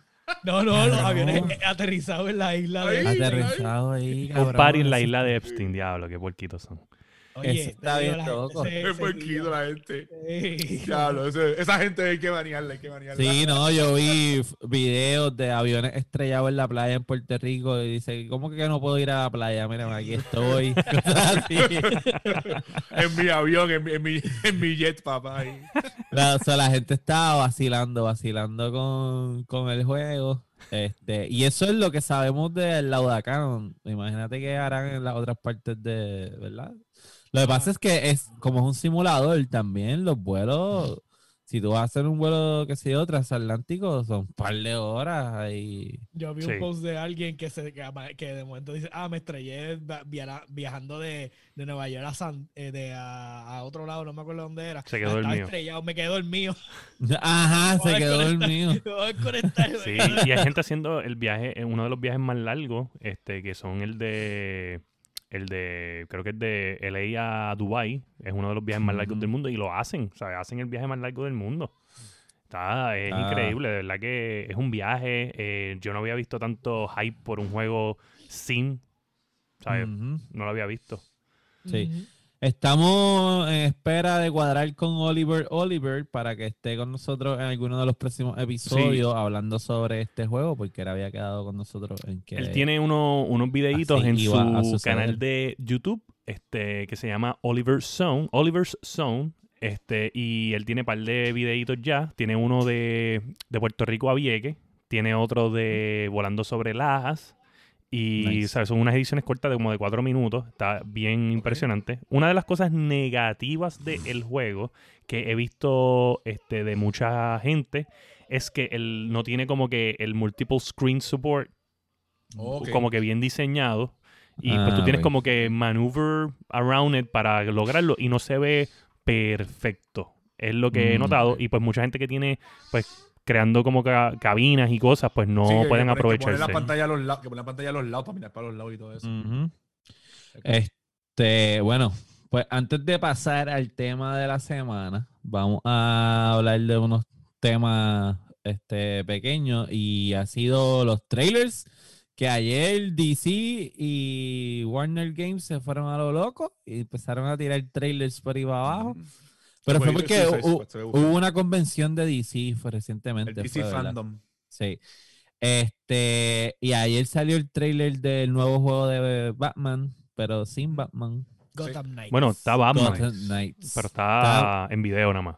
No, no, los No. aviones aterrizados en la isla de. Aterrizado ahí, Un cabrón. party en la isla de Epstein, diablo, qué puerquitos son. Oye, Eso te está bien loco. Es tiró. la gente. Sí. Ese- esa gente hay que banearla, hay que banearla. Sí, no, yo vi videos de aviones estrellados en la playa en Puerto Rico y dice, ¿cómo que no puedo ir a la playa? Mira, aquí estoy. [laughs] [laughs] En mi avión, en mi, en mi, en mi jet, papá. La, o sea, la gente estaba vacilando, vacilando con, con el juego. Este, y eso es lo que sabemos del Laudacán. Imagínate que harán en las otras partes de, ¿verdad? Lo que pasa es que es como es un simulador también, los vuelos, si tú vas a hacer un vuelo, que sé yo, transatlántico, son un par de horas ahí. Yo vi Sí. un post de alguien que se que, de momento dice, ah, me estrellé viajando de, de Nueva York a, San, eh, de a, a otro lado, no me acuerdo dónde era. Se quedó Ah, estaba dormido. estrellado, me [laughs] [laughs] quedó el mío. Ajá, se quedó dormido. [laughs] Sí, y hay gente haciendo el viaje, eh, uno de los viajes más largos, este, que son el de, el de, creo que es de LA a Dubai, es uno de los viajes más largos del mundo y lo hacen, o sea, hacen el viaje más largo del mundo. Está, es Ah. increíble, de verdad que es un viaje. eh, yo no había visto tanto hype por un juego sim. ¿sabes? No lo había visto. Sí. Estamos en espera de cuadrar con Oliver Oliver para que esté con nosotros en alguno de los próximos episodios hablando sobre este juego, porque él había quedado con nosotros en que... Él tiene uno- unos videitos en su canal de YouTube este, que se llama Oliver Zone, Oliver's Zone. Este, y él tiene un par de videitos ya. Tiene uno de, de Puerto Rico a Vieques. Tiene otro de Volando sobre Lajas. Y Nice. ¿sabes? son unas ediciones cortas de como de cuatro minutos. Está bien impresionante. Una de las cosas negativas del juego que he visto este, de mucha gente es que él no tiene como que el multiple screen support como que bien diseñado. Y Ah, pues tú tienes ok. como que maneuver around it para lograrlo y no se ve perfecto. Es lo que he Mm. notado. Y pues mucha gente que tiene, pues, creando como ca- cabinas y cosas, pues no Sí, que- pueden que ponen- Que ponen aprovecharse. la pantalla a los lados, que ponen la pantalla a los lados para mirar para los lados y todo eso. Este, bueno, pues antes de pasar al tema de la semana, vamos a hablar de unos temas este, pequeños y ha sido los trailers que ayer DC y Warner Games se fueron a lo loco y empezaron a tirar trailers por ahí para abajo. Ujú. Pero fue Suicide porque hubo una convención de DC fue El recientemente. DC. Fandom. Sí. Este, y ayer salió el trailer del nuevo juego de Batman, pero sin Batman. Gotham Knights. Bueno, está Batman, Gotham Knights. pero está en video nada más.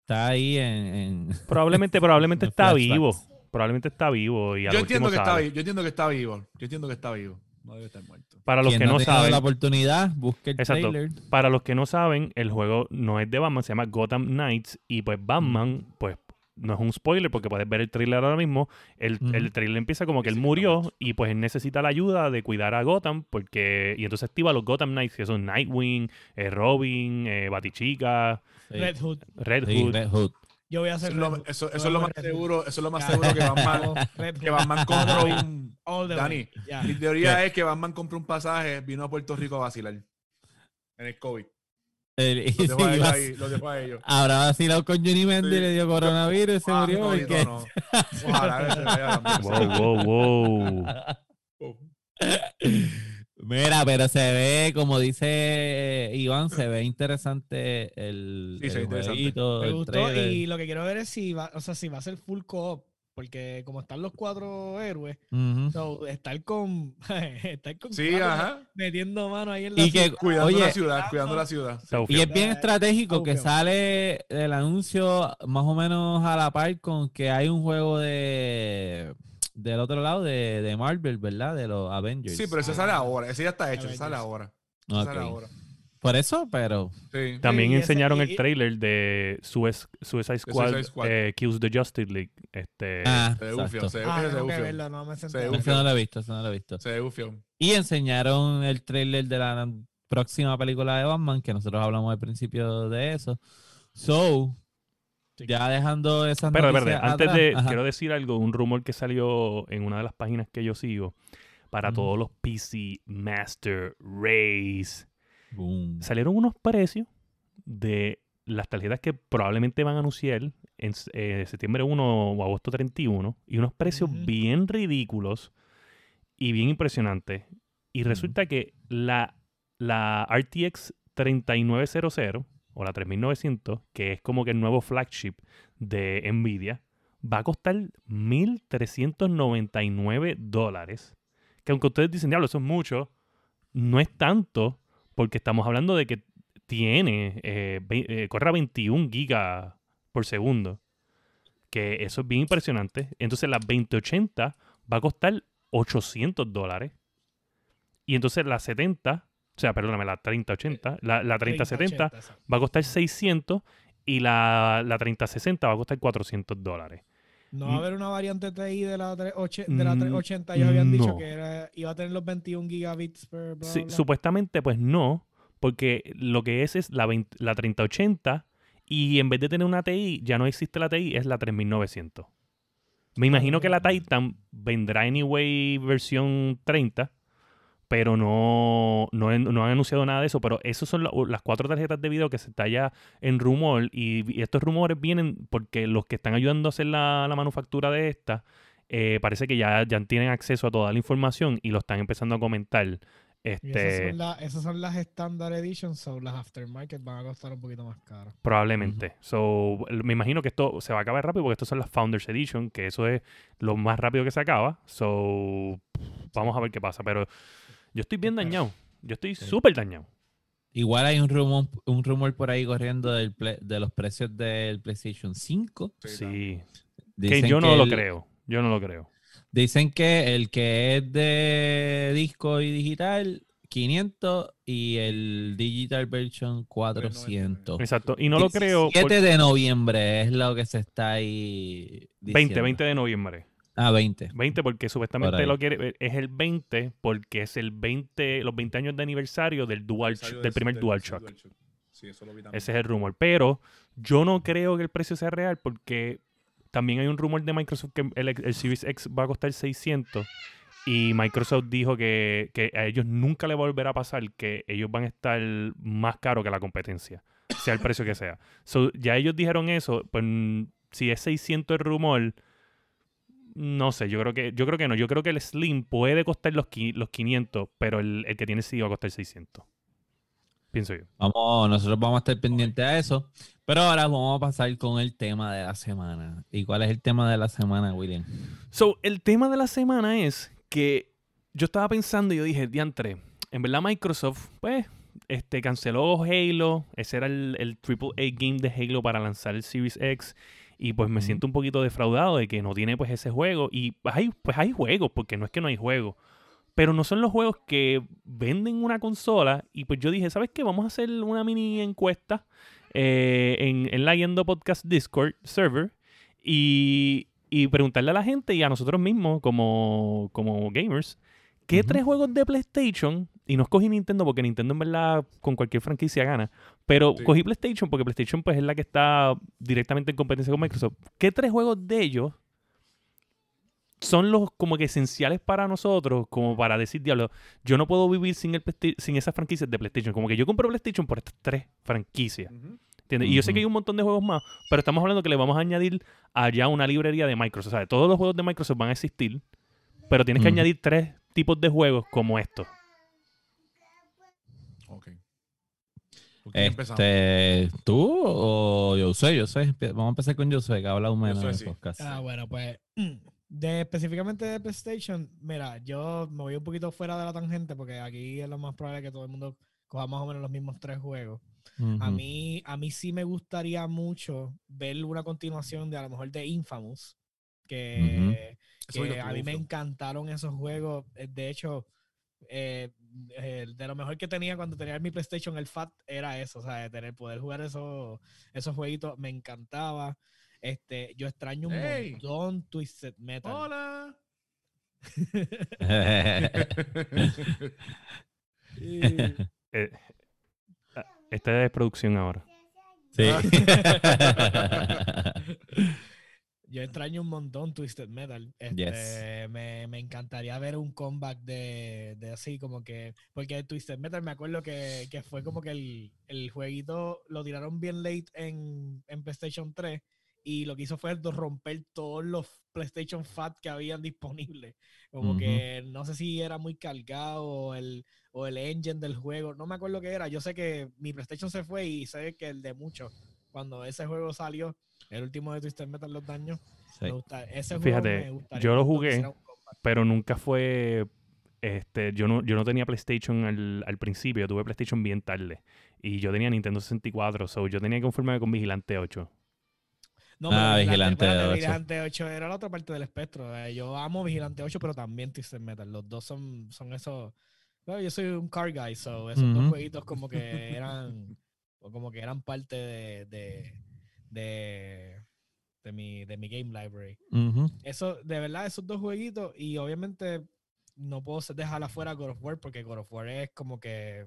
Está ahí en. en- [laughs] Probablemente, probablemente en está flashbacks. vivo. Probablemente está vivo y Yo entiendo, que está sale. yo entiendo que está vivo. Yo entiendo que está vivo. No debe estar muerto. Para los Quien que no saben, la oportunidad, busque el Exacto. trailer. Para los que no saben, el juego no es de Batman, se llama Gotham Knights. Y pues Batman, pues no es un spoiler porque puedes ver el trailer ahora mismo. El, Ujú. el trailer empieza como que él murió y pues él necesita la ayuda de cuidar a Gotham porque... Y entonces activa los Gotham Knights, que son Nightwing, eh, Robin, eh, Batichica, Sí. Red Hood. Red Sí, Hood. Red Hood. Yo voy a hacer eso, eso es lo más seguro, eso es lo más seguro que Batman, [laughs] que. Batman compró un... All the Dani. Ya. Mi teoría es que Batman compró un pasaje, vino a Puerto Rico a vacilar. En el COVID. El- Lo dejó [laughs] sí, a, ellos vas- ahí, lo dejó a ellos. Habrá vacilado con Johnny Mendy Sí. y le dio coronavirus y se Ah, murió. no, porque- no, no. Ojalá que se vaya también. Wow, wow, wow. [laughs] Mira, pero se ve, como dice eh, Iván, se ve interesante el, Sí, se ve el interesante. jueguito, Me gustó y lo que quiero ver es si va, o sea, si va a ser full co-op. Porque como están los cuatro héroes, so, estar con [laughs] estar con Sí, ajá. metiendo mano ahí en la Y que, ciudad. Cuidando oye, la ciudad, cuidando la ciudad. Y es bien estratégico que sale el anuncio más o menos a la par con que hay un juego de del otro lado de, de Marvel, ¿verdad? De los Avengers. Sí, pero ese sale ahora. Ese ya está hecho, ese sale ahora. Ese Ok. sale ahora. Por eso, pero Sí. También Sí, ese- enseñaron y- el trailer de Suez- Suicide Squad, Suicide Squad. eh, Kills the Justice League. Este, ah, Se bufio, se Ah, ese se verlo, no me. Se. Ese no lo he visto, ese no lo he visto. Se ve bufio. Y enseñaron el trailer de la próxima película de Batman, que nosotros hablamos al principio de eso. So. Ya dejando esas Pero, noticias espérate, antes atrás, de, ajá. quiero decir algo, un rumor que salió en una de las páginas que yo sigo para todos los PC Master Race. Boom. Salieron unos precios de las tarjetas que probablemente van a anunciar en eh, septiembre 1 o agosto 31 y unos precios bien ridículos y bien impresionantes. Y resulta que la, la RTX 3900 o la 3900, que es como que el nuevo flagship de Nvidia, va a costar 1.399 dólares. Que aunque ustedes dicen, diablo, eso es mucho, no es tanto porque estamos hablando de que tiene, eh, eh, corre a 21 gigas por segundo. Que eso es bien impresionante. Entonces la 2080 va a costar 800 dólares. Y entonces la 70, o sea, perdóname, la 3080, la, la 3070 30, exacto. va a costar 600 y la, la 3060 va a costar 400 dólares. No va a Mm. haber una variante TI de la, 38 de la Mm, 380. Ellos habían dicho que era- iba a tener los 21 gigabits per bla, Sí, bla. supuestamente, pues no, porque lo que es es la, 20 la 3080 y en vez de tener una TI, ya no existe la TI, es la 3900. Me imagino que la. Titan vendrá anyway versión 30, pero no, no, han- no han anunciado nada de eso. Pero esas son la- las cuatro tarjetas de video que se está ya en rumor. Y, y estos rumores vienen porque los que están ayudando a hacer la, la manufactura de esta, eh, parece que ya, ya tienen acceso a toda la información y lo están empezando a comentar. Esas Este, son, la- esas son las Standard Editions, so las Aftermarket van a costar un poquito más caras. Probablemente. So, me imagino que esto se va a acabar rápido porque estas son las Founders Edition, que eso es lo más rápido que se acaba. So, vamos a ver qué pasa. Pero yo estoy bien dañado. Yo estoy súper dañado. Igual hay un rumor, un rumor por ahí corriendo del ple- de los precios del PlayStation 5. Sí. Que yo no lo el- creo. Yo no lo creo. Dicen que el que es de disco y digital, 500 y el digital version 400. Exacto. Y no lo creo. 7 por- de noviembre es lo que se está ahí. 20, diciendo. 20 de noviembre. Ah, 20. 20 porque supuestamente lo quiere, es el 20 porque es el 20, los 20 años de aniversario del Dual, del primer DualShock. DualShock. Sí, eso lo vi también. Ese es el rumor. Pero yo no creo que el precio sea real porque también hay un rumor de Microsoft que el, el Series X va a costar 600 y Microsoft dijo que, que a ellos nunca le volverá a pasar que ellos van a estar más caros que la competencia, sea el precio que sea. So, ya ellos dijeron eso, pues si es 600 el rumor, no sé, yo creo que yo creo que no. Yo creo que el Slim puede costar los, los 500, pero el, el que tiene sí va a costar 600. Pienso yo. Vamos, nosotros vamos a estar pendientes a eso. Pero ahora vamos a pasar con el tema de la semana. ¿Y cuál es el tema de la semana, William? So, el tema de la semana es que yo estaba pensando y yo dije, diantre, en verdad Microsoft, pues, este, canceló Halo. Ese era el, el AAA game de Halo para lanzar el Series X. Y pues me siento un poquito defraudado de que no tiene pues ese juego. Y hay, pues hay juegos, porque no es que no hay juegos. Pero no son los juegos que venden una consola. Y pues yo dije, ¿sabes qué? Vamos a hacer una mini encuesta eh, en, en la Yendo Podcast Discord server. Y, y preguntarle a la gente y a nosotros mismos como, como gamers. ¿Qué tres juegos de PlayStation? Y no escogí Nintendo porque Nintendo en verdad con cualquier franquicia gana. Pero Sí. cogí PlayStation porque PlayStation pues es la que está directamente en competencia con Microsoft. ¿Qué tres juegos de ellos son los como que esenciales para nosotros, como para decir, diablo, yo no puedo vivir sin, el sin esas franquicias de PlayStation? Como que yo compro PlayStation por estas tres franquicias. ¿Entiendes? Y yo sé que hay un montón de juegos más, pero estamos hablando que le vamos a añadir allá una librería de Microsoft. O sea, todos los juegos de Microsoft van a existir, pero tienes que añadir tres tipos de juegos como estos. Ok. ¿Por quién empezamos? Este, ¿Tú o yo sé? Yo sé. Vamos a empezar con yo sé, que habla un menos en el sí. podcast. Ah, bueno, pues [clears throat] de específicamente de PlayStation, mira, yo me voy un poquito fuera de la tangente porque aquí es lo más probable que todo el mundo coja más o menos los mismos tres juegos. A mí, a mí sí me gustaría mucho ver una continuación de a lo mejor de Infamous, que, a mí me encantaron esos juegos. Eh, De hecho, eh, eh, de lo mejor que tenía cuando tenía mi PlayStation, el FAT, era eso, o sea, de tener poder jugar esos, esos jueguitos, me encantaba. Este, yo extraño un Hey. montón Twisted Metal. Hola. Y- [laughs] Eh, ah, esta es producción ahora. sí. [laughs] [laughs] Yo extraño un montón Twisted Metal. Este, me, me encantaría ver un comeback de, de así, como que. Porque Twisted Metal me acuerdo que, que fue como que el, el jueguito lo tiraron bien late en, en PlayStation 3. Y lo que hizo fue romper todos los PlayStation Fat que habían disponibles. Como que no sé si era muy cargado o el, o el engine del juego. No me acuerdo qué era. Yo sé que mi PlayStation se fue y sé que el de muchos. Cuando ese juego salió, el último de Twisted Metal Los Daños. Sí. Me gusta, ese Fíjate, me gustaría yo lo jugué, pero nunca fue. Este, yo no, yo no tenía PlayStation al, al principio, yo tuve PlayStation bien tarde. Y yo tenía Nintendo 64, so yo tenía que conformarme con Vigilante 8. No, Ah, pero Vigilante espérate, 8. Vigilante 8 era la otra parte del espectro. eh, Yo amo Vigilante 8, pero también Twisted Metal. Los dos son, son esos. Bueno, yo soy un car guy, so esos dos jueguitos como que eran. o [laughs] como que eran parte de. de, de, de mi, de mi game library. Ujú. Eso, de verdad, esos dos jueguitos. Y obviamente no puedo dejar afuera God of War porque God of War es como que.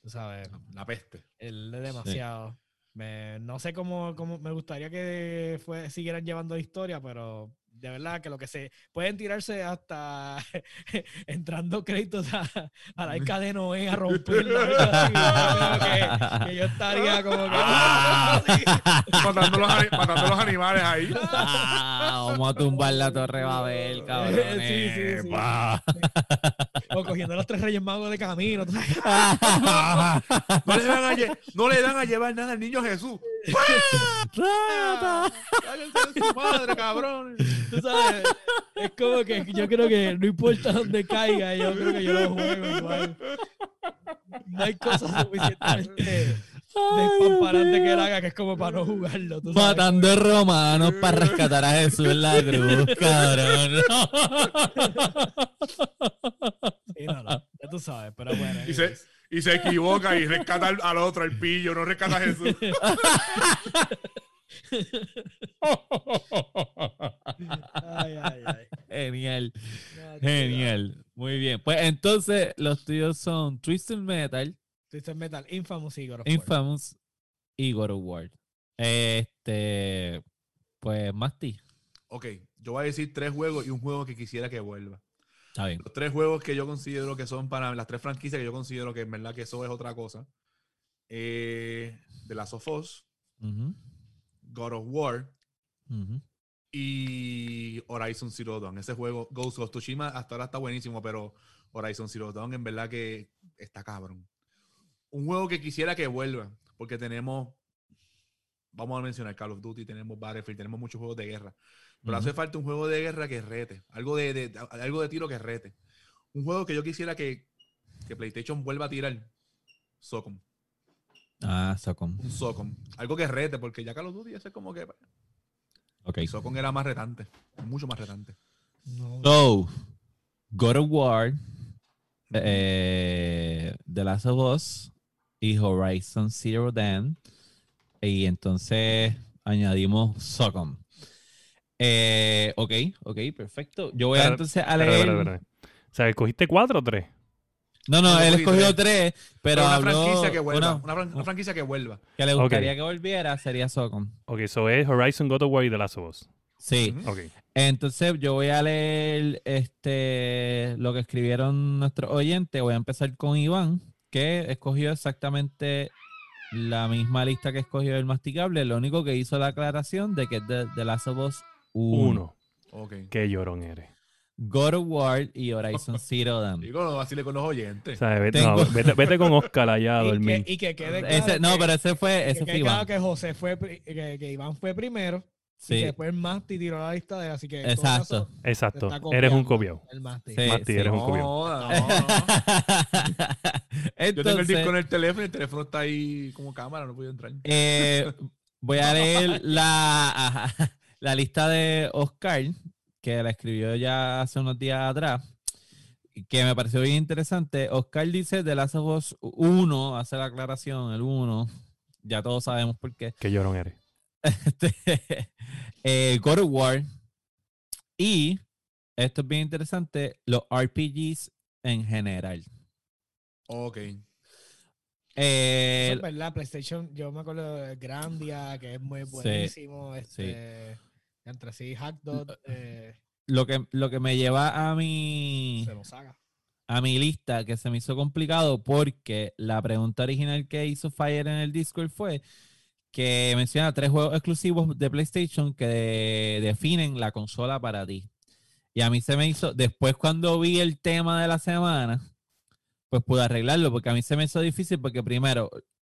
Tú sabes. La peste. El es demasiado. Me- no sé cómo, cómo me gustaría que fue, siguieran llevando la historia, pero de verdad que lo que se pueden tirarse hasta [laughs] entrando créditos a, a la arca de Noé a creo que, que yo estaría como que. así. [laughs] matando, los, ani- matando los animales ahí. Ah, vamos a tumbar la torre Babel, cabrón. Sí, sí, sí. O cogiendo a los tres reyes magos de camino. [laughs] le, a, no le dan a llevar nada al niño Jesús. De su madre, cabrón. Tú sabes, es como que yo creo que no importa dónde caiga, yo creo que yo lo juego igual. No hay cosa suficientemente despamparante que él haga que es como para no jugarlo. tú sabes. Matando romanos para rescatar a Jesús en la cruz, cabrón. Sí, no, no, ya tú sabes, pero bueno. Y se, y se equivoca y rescata al, al otro, al pillo, no rescata a Jesús. Ay, ay, ay. Genial, No, genial. Muy bien. Pues entonces los tuyos son Twisted Metal, Twisted Metal, Infamous War. Infamous of War. Este, pues Masti. Ok, yo voy a decir tres juegos y un juego que quisiera que vuelva. Está bien. Los tres juegos que yo considero que son para las tres franquicias que yo considero que en verdad que eso es otra cosa. Eh, The Last of Us, Ujú, God of War ujú. y Horizon Zero Dawn. Ese juego, Ghost of Tsushima, hasta ahora está buenísimo, pero Horizon Zero Dawn en verdad que está cabrón. Un juego que quisiera que vuelva, porque tenemos, vamos a mencionar Call of Duty, tenemos Battlefield, tenemos muchos juegos de guerra. Pero hace falta un juego de guerra que rete, algo de, de- algo de tiro que rete. Un juego que yo quisiera que, que PlayStation vuelva a tirar. Socom. Ah, Socom. Un Socom. Algo que rete, porque ya Call of Duty ese es como que. Ok. Socom era más retante. Mucho más retante. No, So, God of War, eh, The Last of Us y Horizon Zero Dawn. Y entonces añadimos Socom. Eh, ok, ok, perfecto. Yo voy a entonces a leer. O sea, ¿escogiste cuatro o tres? No, no, él escogió tres. tres, pero una habló franquicia que vuelva. una Una, fran- una franquicia que vuelva. que le gustaría que volviera sería Socom. Ok, eso es Horizon, God of War y The Last of Us. Sí. Ujú. Ok. Entonces yo voy a leer este lo que escribieron nuestros oyentes. Voy a empezar con Iván, que escogió exactamente la misma lista que escogió el masticable. Lo único que hizo la aclaración de que es de, de Last of Us 1, Uno. Ok. Qué llorón eres. God of War y Horizon Zero Dawn. Digo, así le con los oyentes. O sea, vete, Tengo- no, vete, vete con Oscar allá a y, dormir. que, y que quede claro Ese, no, que- pero ese fue, que ese quede fue claro Iván. que José fue, que, que Iván fue primero. Y Sí, que después el Masti tiró la lista de él, así que exacto. caso, Exacto. Eres un copiado. El Masti. Sí, Mati, sí. eres un No, copiado. no, no. [laughs] Yo tengo el Entonces, disco en el teléfono y el teléfono está ahí como cámara, no puedo entrar. Eh, voy a leer la, ajá, la lista de Oscar, que la escribió ya hace unos días atrás, y que me pareció bien interesante. Oscar dice de Last of Us 1, hace la aclaración, el 1, ya todos sabemos por qué. Qué llorón eres. Este, [laughs] eh, God of War y, esto es bien interesante, los RPGs en general. Ok. Eh, Eso es verdad, PlayStation, yo me acuerdo de Grandia, que es muy buenísimo. Este, Entre sí, Hackdot, eh, lo, que, lo que me lleva a mi... se a mi lista que se me hizo complicado porque la pregunta original que hizo Fire en el Discord fue que menciona tres juegos exclusivos de PlayStation que de- definen la consola para ti. Y a mí se me hizo, después cuando vi el tema de la semana, pues pude arreglarlo porque a mí se me hizo difícil porque primero,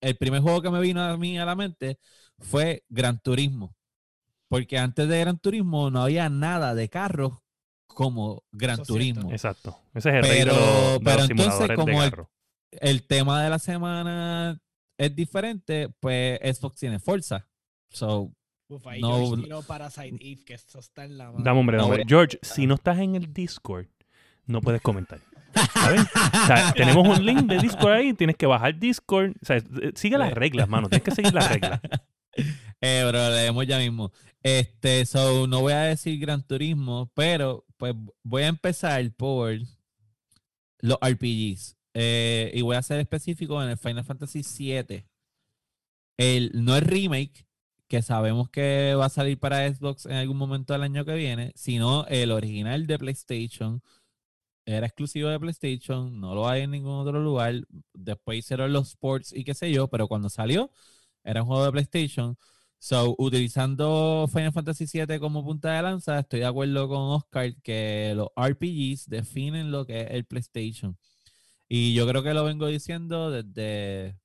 el primer juego que me vino a mí a la mente fue Gran Turismo. Porque antes de Gran Turismo no había nada de carros como Gran Eso es cierto. Turismo Exacto. Ese es el rey de Pero- los, de pero los entonces, simuladores como de el- carro. el tema de la semana es diferente, pues Xbox tiene fuerza. So, Uf, ahí No, George no. tiró Parasite Eve, que eso está en la mano. Dame, hombre, dame. a- George, si no estás en el Discord, no puedes comentar. ¿Sabes? O sea, tenemos un link de Discord ahí, tienes que bajar Discord. O sea, eh, sigue las reglas, mano. Tienes que seguir las reglas. [laughs] eh, pero leemos ya mismo. Este, no voy a decir Gran Turismo, pero pues voy a empezar por los RPGs. Eh, y voy a ser específico en el Final Fantasy VII. El, no el remake, que sabemos que va a salir para Xbox en algún momento del año que viene, sino el original de PlayStation. Era exclusivo de PlayStation, no lo hay en ningún otro lugar. Después hicieron los sports y qué sé yo, pero cuando salió era un juego de PlayStation. So, utilizando Final Fantasy VII como punta de lanza, estoy de acuerdo con Oscar que los RPGs definen lo que es el PlayStation. Y yo creo que lo vengo diciendo desde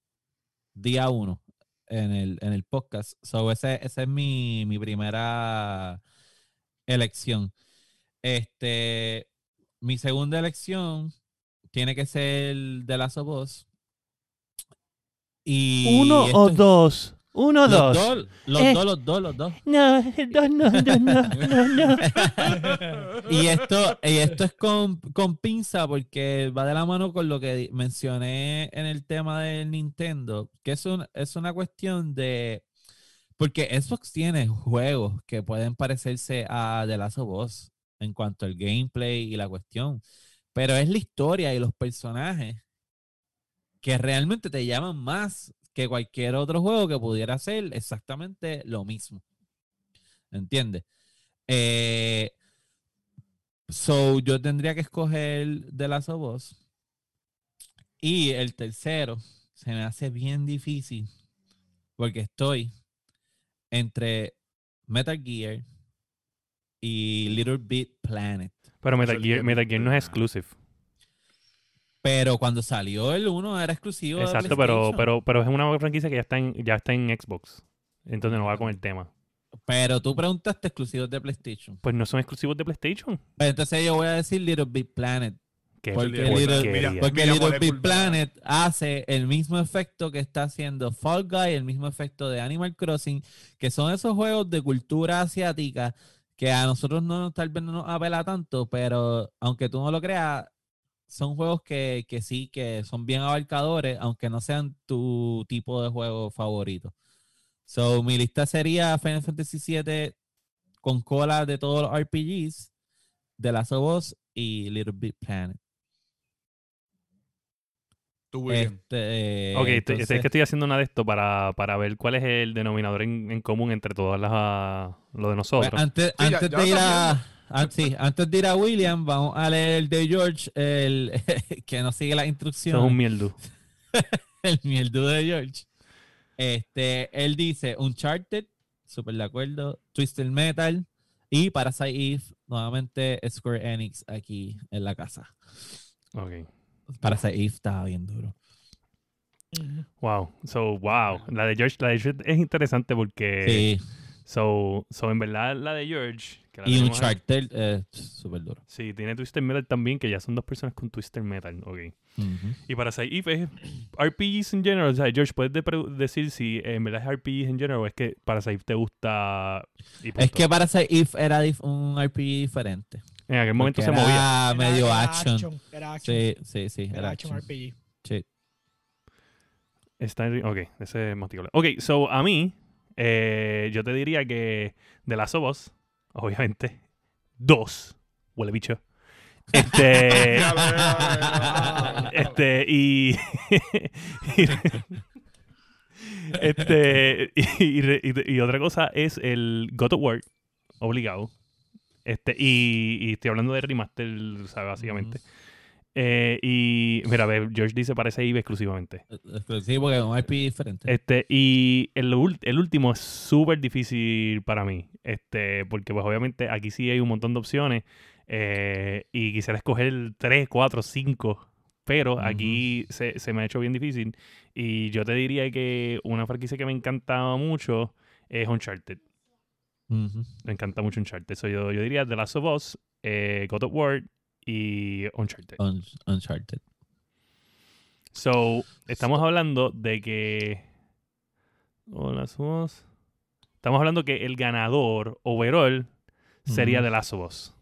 día uno en el, en el podcast. So, ese, esa es mi, mi primera elección. Este, mi segunda elección tiene que ser The Last of Us. Y ¿Uno esto o dos? Uno o Los dos. dos, los Eh. dos, los dos, los dos. No, dos no, dos no, no, no. [laughs] Y esto, y esto es con, con pinza porque va de la mano con lo que mencioné en el tema del Nintendo, que es, un- es una cuestión de... Porque Xbox tiene juegos que pueden parecerse a The Last of Us en cuanto al gameplay y la cuestión, pero es la historia y los personajes que realmente te llaman más que cualquier otro juego que pudiera hacer exactamente lo mismo. ¿Entiendes? Eh, So, yo tendría que escoger The Last of Us. Y el tercero se me hace bien difícil porque estoy entre Metal Gear y Little Big Planet. Pero Metal Gear, Metal Gear no es exclusive. Pero cuando salió el 1 era exclusivo de Exacto, pero, PlayStation. pero, pero es una franquicia que ya está en, ya está en Xbox. Entonces no va con el tema. Pero tú preguntaste exclusivos de PlayStation. Pues no son exclusivos de PlayStation. Pues Entonces yo voy a decir Little Big Planet. Qué Porque. Little- Porque Mira, Little. Big Planet hace el mismo efecto que está haciendo Fall Guy, el mismo efecto de Animal Crossing, que son esos juegos de cultura asiática que a nosotros no tal vez no nos apela tanto, pero aunque tú no lo creas, son juegos que, que sí, que son bien abarcadores, aunque no sean tu tipo de juego favorito. So, mi lista sería Final Fantasy VII con cola de todos los RPGs, The Last of Us y Little Big Planet. Tú, William. Este, Ok, estoy- es que estoy haciendo una de esto para, para ver cuál es el denominador en, en común entre todas las lo de pues, nosotros. antes, Sí, antes ya de ir a, sí, antes de ir a William, vamos a leer el de George, el [laughs] que no sigue las Eso es instrucciones. un mierdu. [laughs] el mierdu de George. Este, él dice Uncharted, súper de acuerdo, Twisted Metal y Parasite Eve, nuevamente Square Enix aquí en la casa. Ok. Parasite Eve estaba bien duro. Wow. So, wow. La de George, la de George es interesante porque. Sí, So, so, en verdad, la de George. que la y ahí- Uncharted es súper duro. Sí, tiene Twister Metal también, que ya son dos personas con Twister Metal. Ok. Ujú. Y para es RPGs en general. O sea, George, ¿puedes de- decir si eh, en verdad es RPGs en general o es que para Saif te gusta? Es que Parasite Eve era dif- un RPG diferente. en aquel momento Porque se movía. Era medio Era action. Era action. Sí, sí, sí. Era Era action. RPG. Sí. Está en- ok, ese es masticable. Ok, so a mí, eh, yo te diría que de las of Us, obviamente, dos, huele bicho. Este, [laughs] veo. [laughs] este, y, y- este, y, y- y otra cosa es el God of War, obligado. Este, y, y estoy hablando de remaster, o sea, básicamente. Eh, y mira, ve, George dice parece IBE exclusivamente. Sí, porque es un RPG diferente. Este, y el, el último es súper difícil para mí. Este, porque pues obviamente aquí sí hay un montón de opciones. eh, y quisiera escoger 3, 4, 5. Pero aquí se, se me ha hecho bien difícil. Y yo te diría que una franquicia que me encanta mucho es Uncharted. Me encanta mucho Uncharted. So, yo, yo diría The Last of Us, eh, God of War y Uncharted. Un- Uncharted. So, estamos hablando de que. Hola, somos. Estamos hablando que el ganador overall sería Ujú. The Last of Us.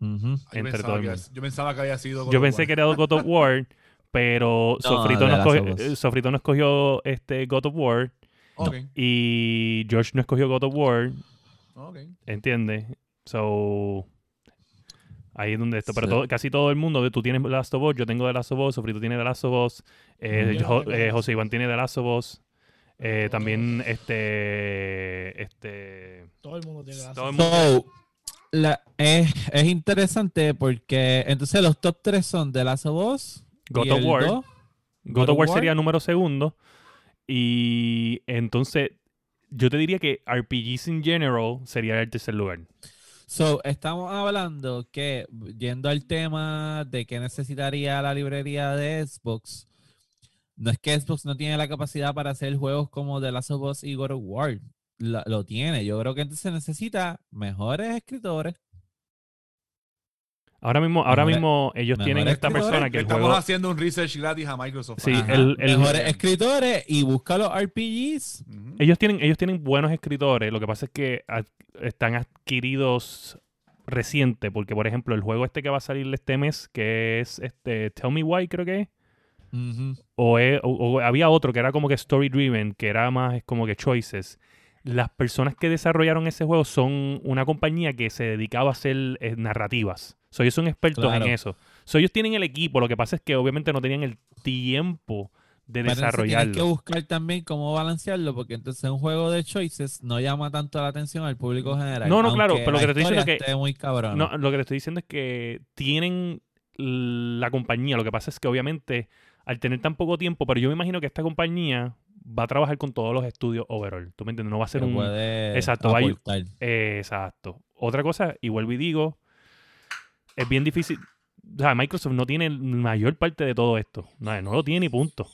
Ujú. Yo entre pensaba que-. Yo pensaba que había sido. God Yo of pensé War. que era God of War, [laughs] pero Sofrito, no escogió, of Us. Sofrito no escogió este God of War Ok, y George no escogió God of War, ok. ¿entiendes? So. Ahí es donde esto. Pero Sí. todo- casi todo el mundo, tú tienes The Last of Us, yo tengo The Last of Us, Sofrito tiene The Last of Us, eh, Yo eh, The Last José Iván tiene The Last of Us. Eh, también este este Todo el mundo tiene la todo el mundo- So, la- es, es interesante porque entonces los top 3 son The Last of Us, God y of el War. God of War sería número segundo. Y entonces, yo te diría que RPGs in general sería el tercer lugar. So, estamos hablando que, yendo al tema de que necesitaría la librería de Xbox, no es que Xbox no tiene la capacidad para hacer juegos como The Last of Us y God of War. Lo, lo tiene. Yo creo que entonces necesita mejores escritores. Ahora mismo, ahora mismo ellos tienen esta escritores. persona que el Estamos juego. haciendo un research gratis a Microsoft. Sí, el- el- mejores escritores y busca los RPGs. Ellos tienen, ellos tienen buenos escritores. Lo que pasa es que ad- están adquiridos reciente. Porque, por ejemplo, el juego este que va a salir este mes, que es este Tell Me Why, creo que es. Ujú. o, es- o- o había otro que era como que story driven, que era más como que choices. Las personas que desarrollaron ese juego son una compañía que se dedicaba a hacer eh, narrativas. So, ellos son expertos Claro. en eso. So, ellos tienen el equipo, lo que pasa es que obviamente no tenían el tiempo de desarrollarlo. Tienes que buscar también cómo balancearlo, porque entonces un juego de choices no llama tanto la atención al público general. No, no, claro, pero lo que te estoy diciendo es que- muy cabrón. No, lo que te estoy diciendo es que tienen la compañía. Lo que pasa es que obviamente al tener tan poco tiempo, pero yo me imagino que esta compañía va a trabajar con todos los estudios overall. ¿Tú me entiendes? No va a ser un... puede Exacto, va a- aportar. Eh, Exacto. Otra cosa, y vuelvo y digo, es bien difícil. O sea, Microsoft no tiene mayor parte de todo esto. No, no lo tiene y punto.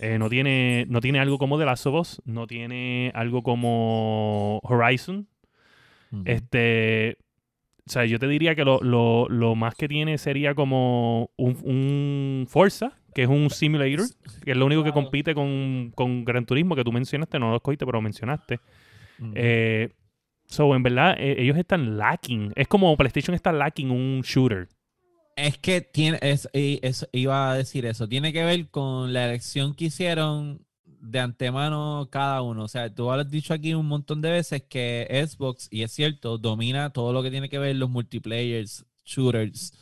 Eh, no, tiene, no tiene algo como The Last of Us, no tiene algo como Horizon. Este. O sea, yo te diría que lo, lo- lo más que tiene sería como un, un Forza, que es un simulator, que es lo único que compite con, con Gran Turismo, que tú mencionaste, no lo escogiste, pero mencionaste. Ujú. Eh, so, en verdad, eh, ellos están lacking. Es como PlayStation está lacking un shooter. Es que tiene, es, es- iba a decir eso, tiene que ver con la elección que hicieron de antemano cada uno. O sea, tú has dicho aquí un montón de veces que Xbox, y es cierto, domina todo lo que tiene que ver los multiplayers, shooters.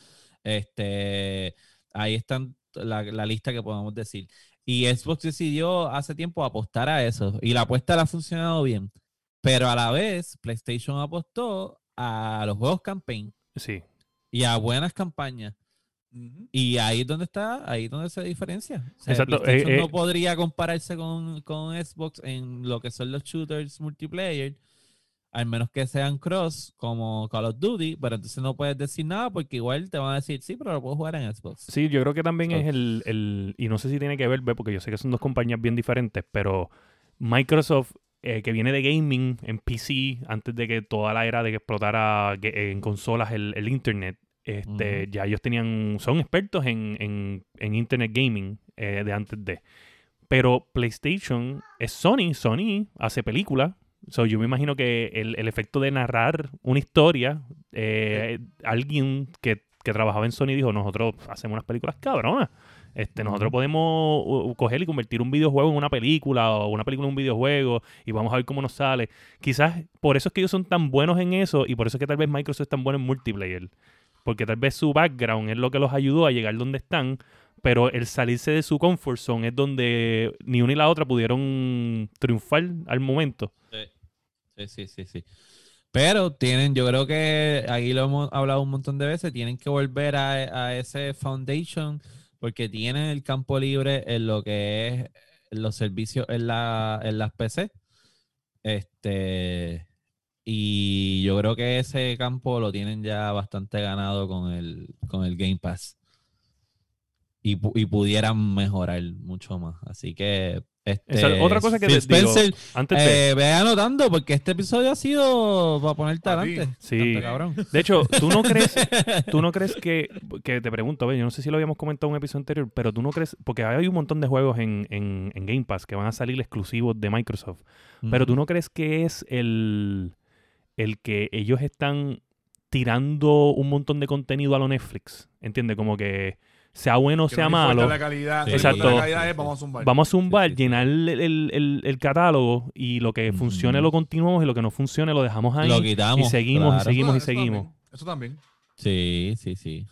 Este, ahí están la, la lista que podemos decir. Y Xbox decidió hace tiempo apostar a eso. Y la apuesta le ha funcionado bien. Pero a la vez, PlayStation apostó a los juegos campaign Sí. y a buenas campañas. Y ahí es donde está, ahí es donde se diferencia. O sea, Exacto, PlayStation eh, eh. no podría compararse con, con Xbox en lo que son los shooters multiplayer, al menos que sean cross como Call of Duty, pero entonces no puedes decir nada porque igual te van a decir, sí, pero lo puedo jugar en Xbox. Sí, yo creo que también So- es el, el- Y no sé si tiene que ver, ve, porque yo sé que son dos compañías bien diferentes, pero Microsoft, eh, que viene de gaming en PC, antes de que toda la era de que explotara en consolas el, el Internet, este, ya ellos tenían. Son expertos en, en- en Internet Gaming eh, de antes de. Pero PlayStation es Sony. Sony hace películas. So, yo me imagino que el, el efecto de narrar una historia, eh, alguien que, que trabajaba en Sony dijo, nosotros hacemos unas películas cabronas. Este, nosotros podemos coger y convertir un videojuego en una película o una película en un videojuego y vamos a ver cómo nos sale. Quizás por eso es que ellos son tan buenos en eso y por eso es que tal vez Microsoft es tan bueno en multiplayer. Porque tal vez su background es lo que los ayudó a llegar donde están, pero el salirse de su comfort zone es donde ni una ni la otra pudieron triunfar al momento. Sí, sí, sí, sí. Pero tienen, yo creo que aquí lo hemos hablado un montón de veces, tienen que volver a, a ese foundation porque tienen el campo libre en lo que es los servicios en, la, en las PC. Este, y yo creo que ese campo lo tienen ya bastante ganado con el, con el Game Pass. Y, y pudieran mejorar mucho más. Así que. Este, otra cosa que Phil te digo, Spencer, Antes de... eh, ve anotando porque este episodio ha sido para ponerte adelante. Sí. Cabrón. De hecho, ¿tú no crees, [laughs] tú no crees que, que te pregunto, a ver, yo no sé si lo habíamos comentado en un episodio anterior, pero tú no crees, porque hay un montón de juegos en, en- en Game Pass que van a salir exclusivos de Microsoft, pero tú no crees que es el, el que ellos están tirando un montón de contenido a lo Netflix, ¿entiendes? Como que sea bueno o sea no malo, La calidad, Sí. Exacto. La calidad es, vamos a zumbar. vamos a zumbar, Sí, sí, sí. llenar el, el- el- el catálogo y lo que funcione lo continuamos y lo que no funcione lo dejamos ahí Lo y quitamos. seguimos y seguimos y Eso seguimos. también, Eso también. Sí, sí, sí.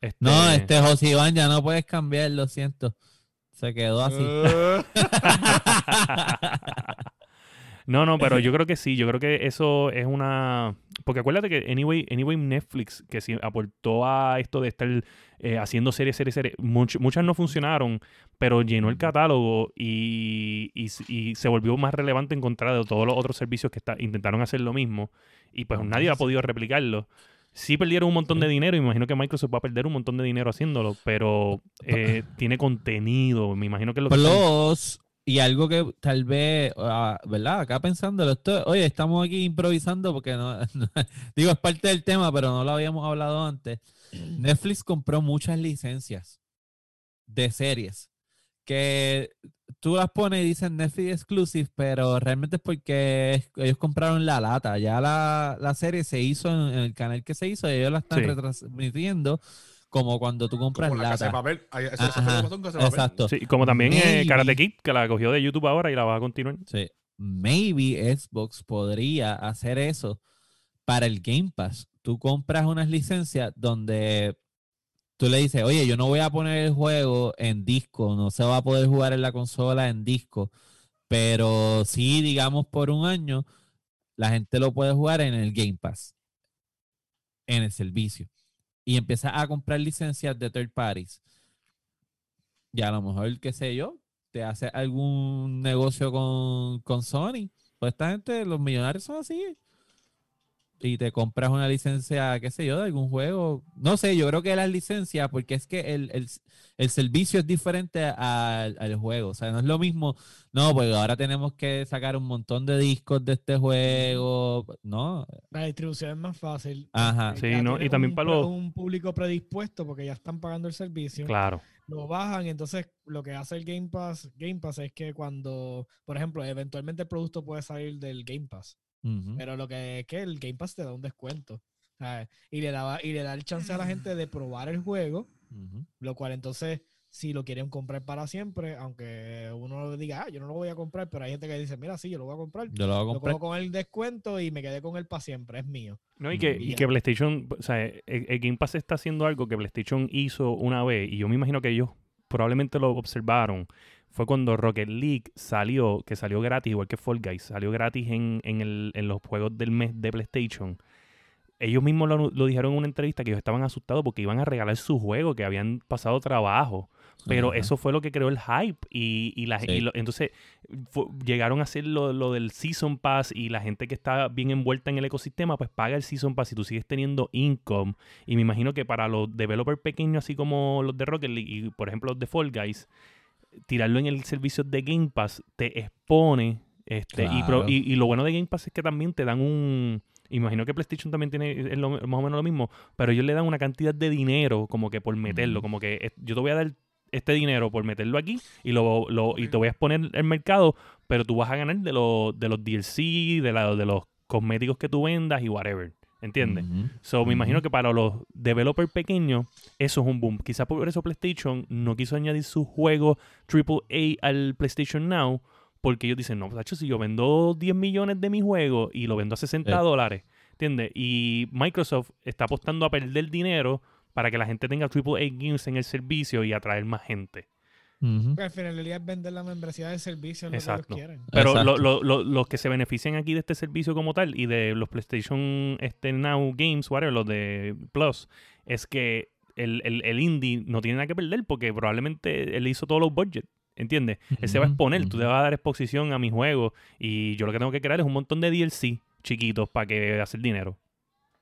Este, No, este José Iván ya no puedes cambiar, lo siento. Se quedó así. Eh, [laughs] [laughs] No, no, pero [laughs] yo creo que sí, yo creo que eso es una... Porque acuérdate que Anyway, anyway Netflix, que sí aportó a esto de estar eh, haciendo series, series, series, much- muchas no funcionaron, pero llenó el catálogo y, y, y se volvió más relevante en contra de todos los otros servicios que está, intentaron hacer lo mismo y pues nadie ha podido replicarlo. Sí perdieron un montón de dinero imagino que Microsoft va a perder un montón de dinero haciéndolo, pero eh, tiene contenido, me imagino que lo Plus, y algo que tal vez, ah, ¿verdad? Acá pensándolo, esto, oye, estamos aquí improvisando porque no, [laughs] no- digo, es parte del tema, pero no lo habíamos hablado antes. Netflix compró muchas licencias de series que tú las pones y dicen Netflix Exclusive, pero realmente es porque ellos compraron la lata. Ya la, la serie se hizo en, en el canal que se hizo y ellos la están Sí. retransmitiendo como cuando tú compras como la casa de lata. papel. Ay, Ajá, casa de papel. Exacto. Sí, como también eh, Maybe. Karate Kid, que la cogió de YouTube ahora y la va a continuar. Sí. Maybe Xbox podría hacer eso para el Game Pass. Tú compras unas licencias donde tú le dices, oye, yo no voy a poner el juego en disco, no se va a poder jugar en la consola en disco, pero sí, digamos, por un año, la gente lo puede jugar en el Game Pass, en el servicio. Y empiezas a comprar licencias de third parties. Y a lo mejor, qué sé yo, te hace algún negocio con, con Sony. Pues esta gente, los millonarios son así. Y te compras una licencia, qué sé yo, de algún juego. No sé, yo creo que las licencias, porque es que el, el- el servicio es diferente al, al juego. O sea, no es lo mismo. No, pues ahora tenemos que sacar un montón de discos de este juego. No. La distribución es más fácil. Ajá. Sí, ya ¿no? Y también un para los- un público predispuesto porque ya están pagando el servicio. Claro. Lo bajan entonces lo que hace el Game Pass, Game Pass es que cuando, por ejemplo, eventualmente el producto puede salir del Game Pass, Pero lo que es que el Game Pass te da un descuento. ¿sabes? Y le da y le da el chance a la gente de probar el juego, lo cual entonces si lo quieren comprar para siempre, aunque uno diga, ah, yo no lo voy a comprar, pero hay gente que dice, mira, sí, yo lo voy a comprar. Yo lo voy a comprar. con el descuento y me quedé con él para siempre, es mío. No, y que, y Y que. PlayStation, o sea, el, el Game Pass está haciendo algo que PlayStation hizo una vez, y yo me imagino que ellos probablemente lo observaron. Fue cuando Rocket League salió, que salió gratis, igual que Fall Guys, salió gratis en, en, el- en los juegos del mes de PlayStation. Ellos mismos lo, lo dijeron en una entrevista que ellos estaban asustados porque iban a regalar su juego, que habían pasado trabajo. Pero Ajá. eso fue lo que creó el hype. Y, y la, Sí. y lo- entonces llegaron a hacer lo, lo del Season Pass y la gente que está bien envuelta en el ecosistema, pues paga el Season Pass y tú sigues teniendo income. Y me imagino que para los developers pequeños, así como los de Rocket League y por ejemplo los de Fall Guys, tirarlo en el servicio de Game Pass te expone. Este, y, pro- Claro. y, y lo bueno de Game Pass es que también te dan un. Imagino que PlayStation también tiene es lo- más o menos lo mismo, pero ellos le dan una cantidad de dinero como que por meterlo, Ujú. como que yo te voy a dar este dinero por meterlo aquí y lo, lo- y te voy a exponer el mercado, pero tú vas a ganar de, los de los DLC, de, la, de los cosméticos que tú vendas y whatever. ¿Entiendes? So, me imagino que para los developers pequeños, eso es un boom. Quizás por eso PlayStation no quiso añadir su juego AAA al PlayStation Now, porque ellos dicen, no, Sacho, si yo vendo 10 millones de mi juego y lo vendo a 60 Eh. dólares, ¿entiendes? Y Microsoft está apostando a perder dinero para que la gente tenga AAA games en el servicio y atraer más gente. Porque al final del día es vender la membresía del servicio, lo Exacto. que ellos quieren. Pero Exacto. lo- lo- lo- los que se benefician aquí de este servicio como tal y de los PlayStation este, Now Games, whatever, los de Plus, es que el, el, el indie no tiene nada que perder porque probablemente él hizo todos los budgets. ¿Entiendes? Él se va a exponer, tú ujú. le vas a dar exposición a mi juego y yo lo que tengo que crear es un montón de DLC chiquitos para que hacer dinero.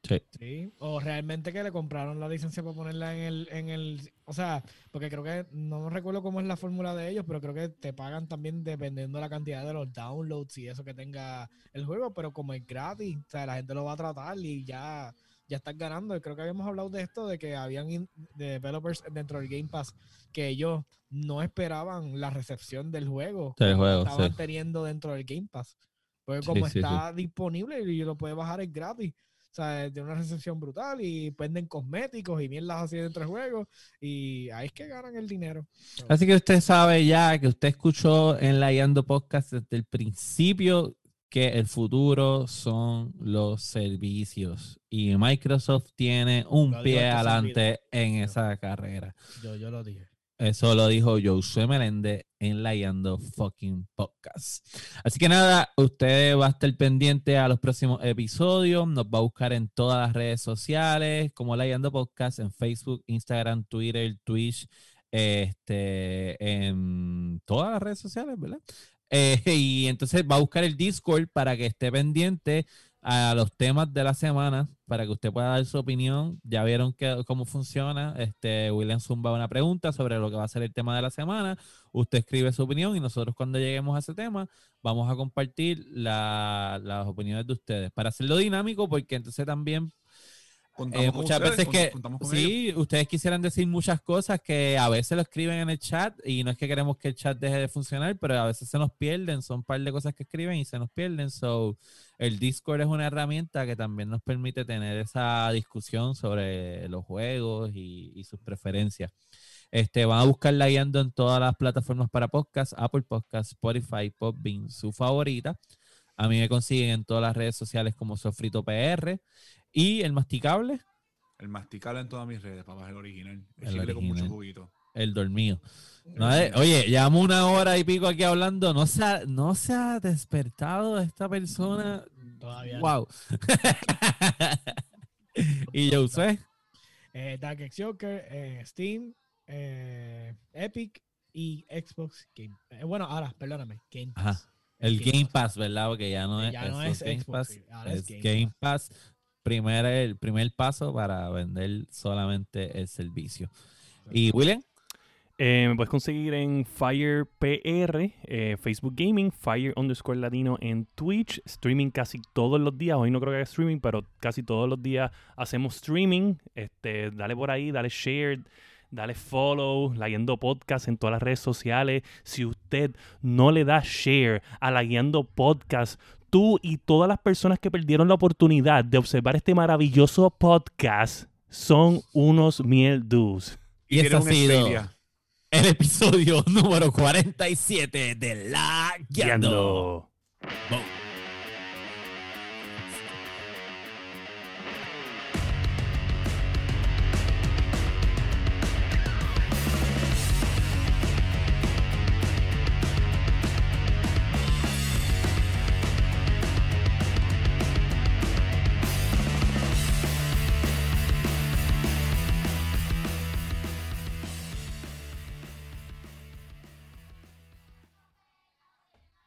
Sí. Sí, o realmente que le compraron la licencia para ponerla en el, en el, o sea, porque creo que, no recuerdo cómo es la fórmula de ellos, pero creo que te pagan también dependiendo de la cantidad de los downloads y eso que tenga el juego, pero como es gratis, o sea, la gente lo va a tratar y ya, ya estás ganando. Y creo que habíamos hablado de esto, de que habían in- developers dentro del Game Pass que ellos no esperaban la recepción del juego que juego, estaban sí. teniendo dentro del Game Pass. Porque Sí, como sí, sí. está disponible y lo puedes bajar es gratis. O sea, tiene una recepción brutal y venden cosméticos y mierdas así dentro del juego. Y ahí es que ganan el dinero. Así que usted sabe ya que usted escuchó en la Yando Podcast desde el principio que el futuro son los servicios y Microsoft tiene un Lo pie este adelante en Yo. esa carrera. yo, yo lo dije. Eso lo dijo Josué Meléndez en la Yando Fucking Podcast. Así que nada, usted va a estar pendiente a los próximos episodios. Nos va a buscar en todas las redes sociales, como la Yando Podcast, en Facebook, Instagram, Twitter, Twitch, este, en todas las redes sociales, ¿verdad? Eh, [laughs] y entonces va a buscar el Discord para que esté pendiente a los temas de la semana para que usted pueda dar su opinión. Ya vieron que, cómo funciona. Este, William zumba una pregunta sobre lo que va a ser el tema de la semana. Usted escribe su opinión y nosotros cuando lleguemos a ese tema vamos a compartir la- las opiniones de ustedes para hacerlo dinámico porque entonces también eh, muchas ustedes, veces que con ellos. sí, ustedes quisieran decir muchas cosas que a veces lo escriben en el chat y no es que queremos que el chat deje de funcionar, pero a veces se nos pierden, son un par de cosas que escriben y se nos pierden. So, el Discord es una herramienta que también nos permite tener esa discusión sobre los juegos y, y sus preferencias. Este, van a buscar la guiando en todas las plataformas para podcast, Apple Podcast, Spotify, Podbean, su favorita. A mí me consiguen en todas las redes sociales como Sofrito PR y el masticable, El masticable en todas mis redes, papá, es el original. El El chicle con mucho original. juguito. el dormido. No, eh, oye, llevamos una hora y pico aquí hablando. No se ha, no se ha despertado esta persona. Todavía. no. Wow. [laughs] y yo usé. Eh, Dark X Joker, eh, Steam, eh, Epic y Xbox Game. eh, bueno, ahora, perdóname, Game Ajá. Pass. El Game Pass, ¿verdad? Porque ya no Eh, es, ya no es Game Xbox, Pass, sí, ahora es es Game Game Pass. Primer, el primer paso para vender solamente el servicio. ¿Y William? Eh, me puedes conseguir en Fire PR, eh, Facebook Gaming, Fire underscore Latino en Twitch, streaming casi todos los días. Hoy no creo que haga streaming, pero casi todos los días hacemos streaming. Este, dale por ahí, dale share, dale follow, la Guiando Podcast en todas las redes sociales. Si usted no le da share a la Guiando Podcast, tú y todas las personas que perdieron la oportunidad de observar este maravilloso podcast son unos mieldus. Y ese tiene ha sido Stadia. el episodio [laughs] número 47 de La Guiando. Guiando.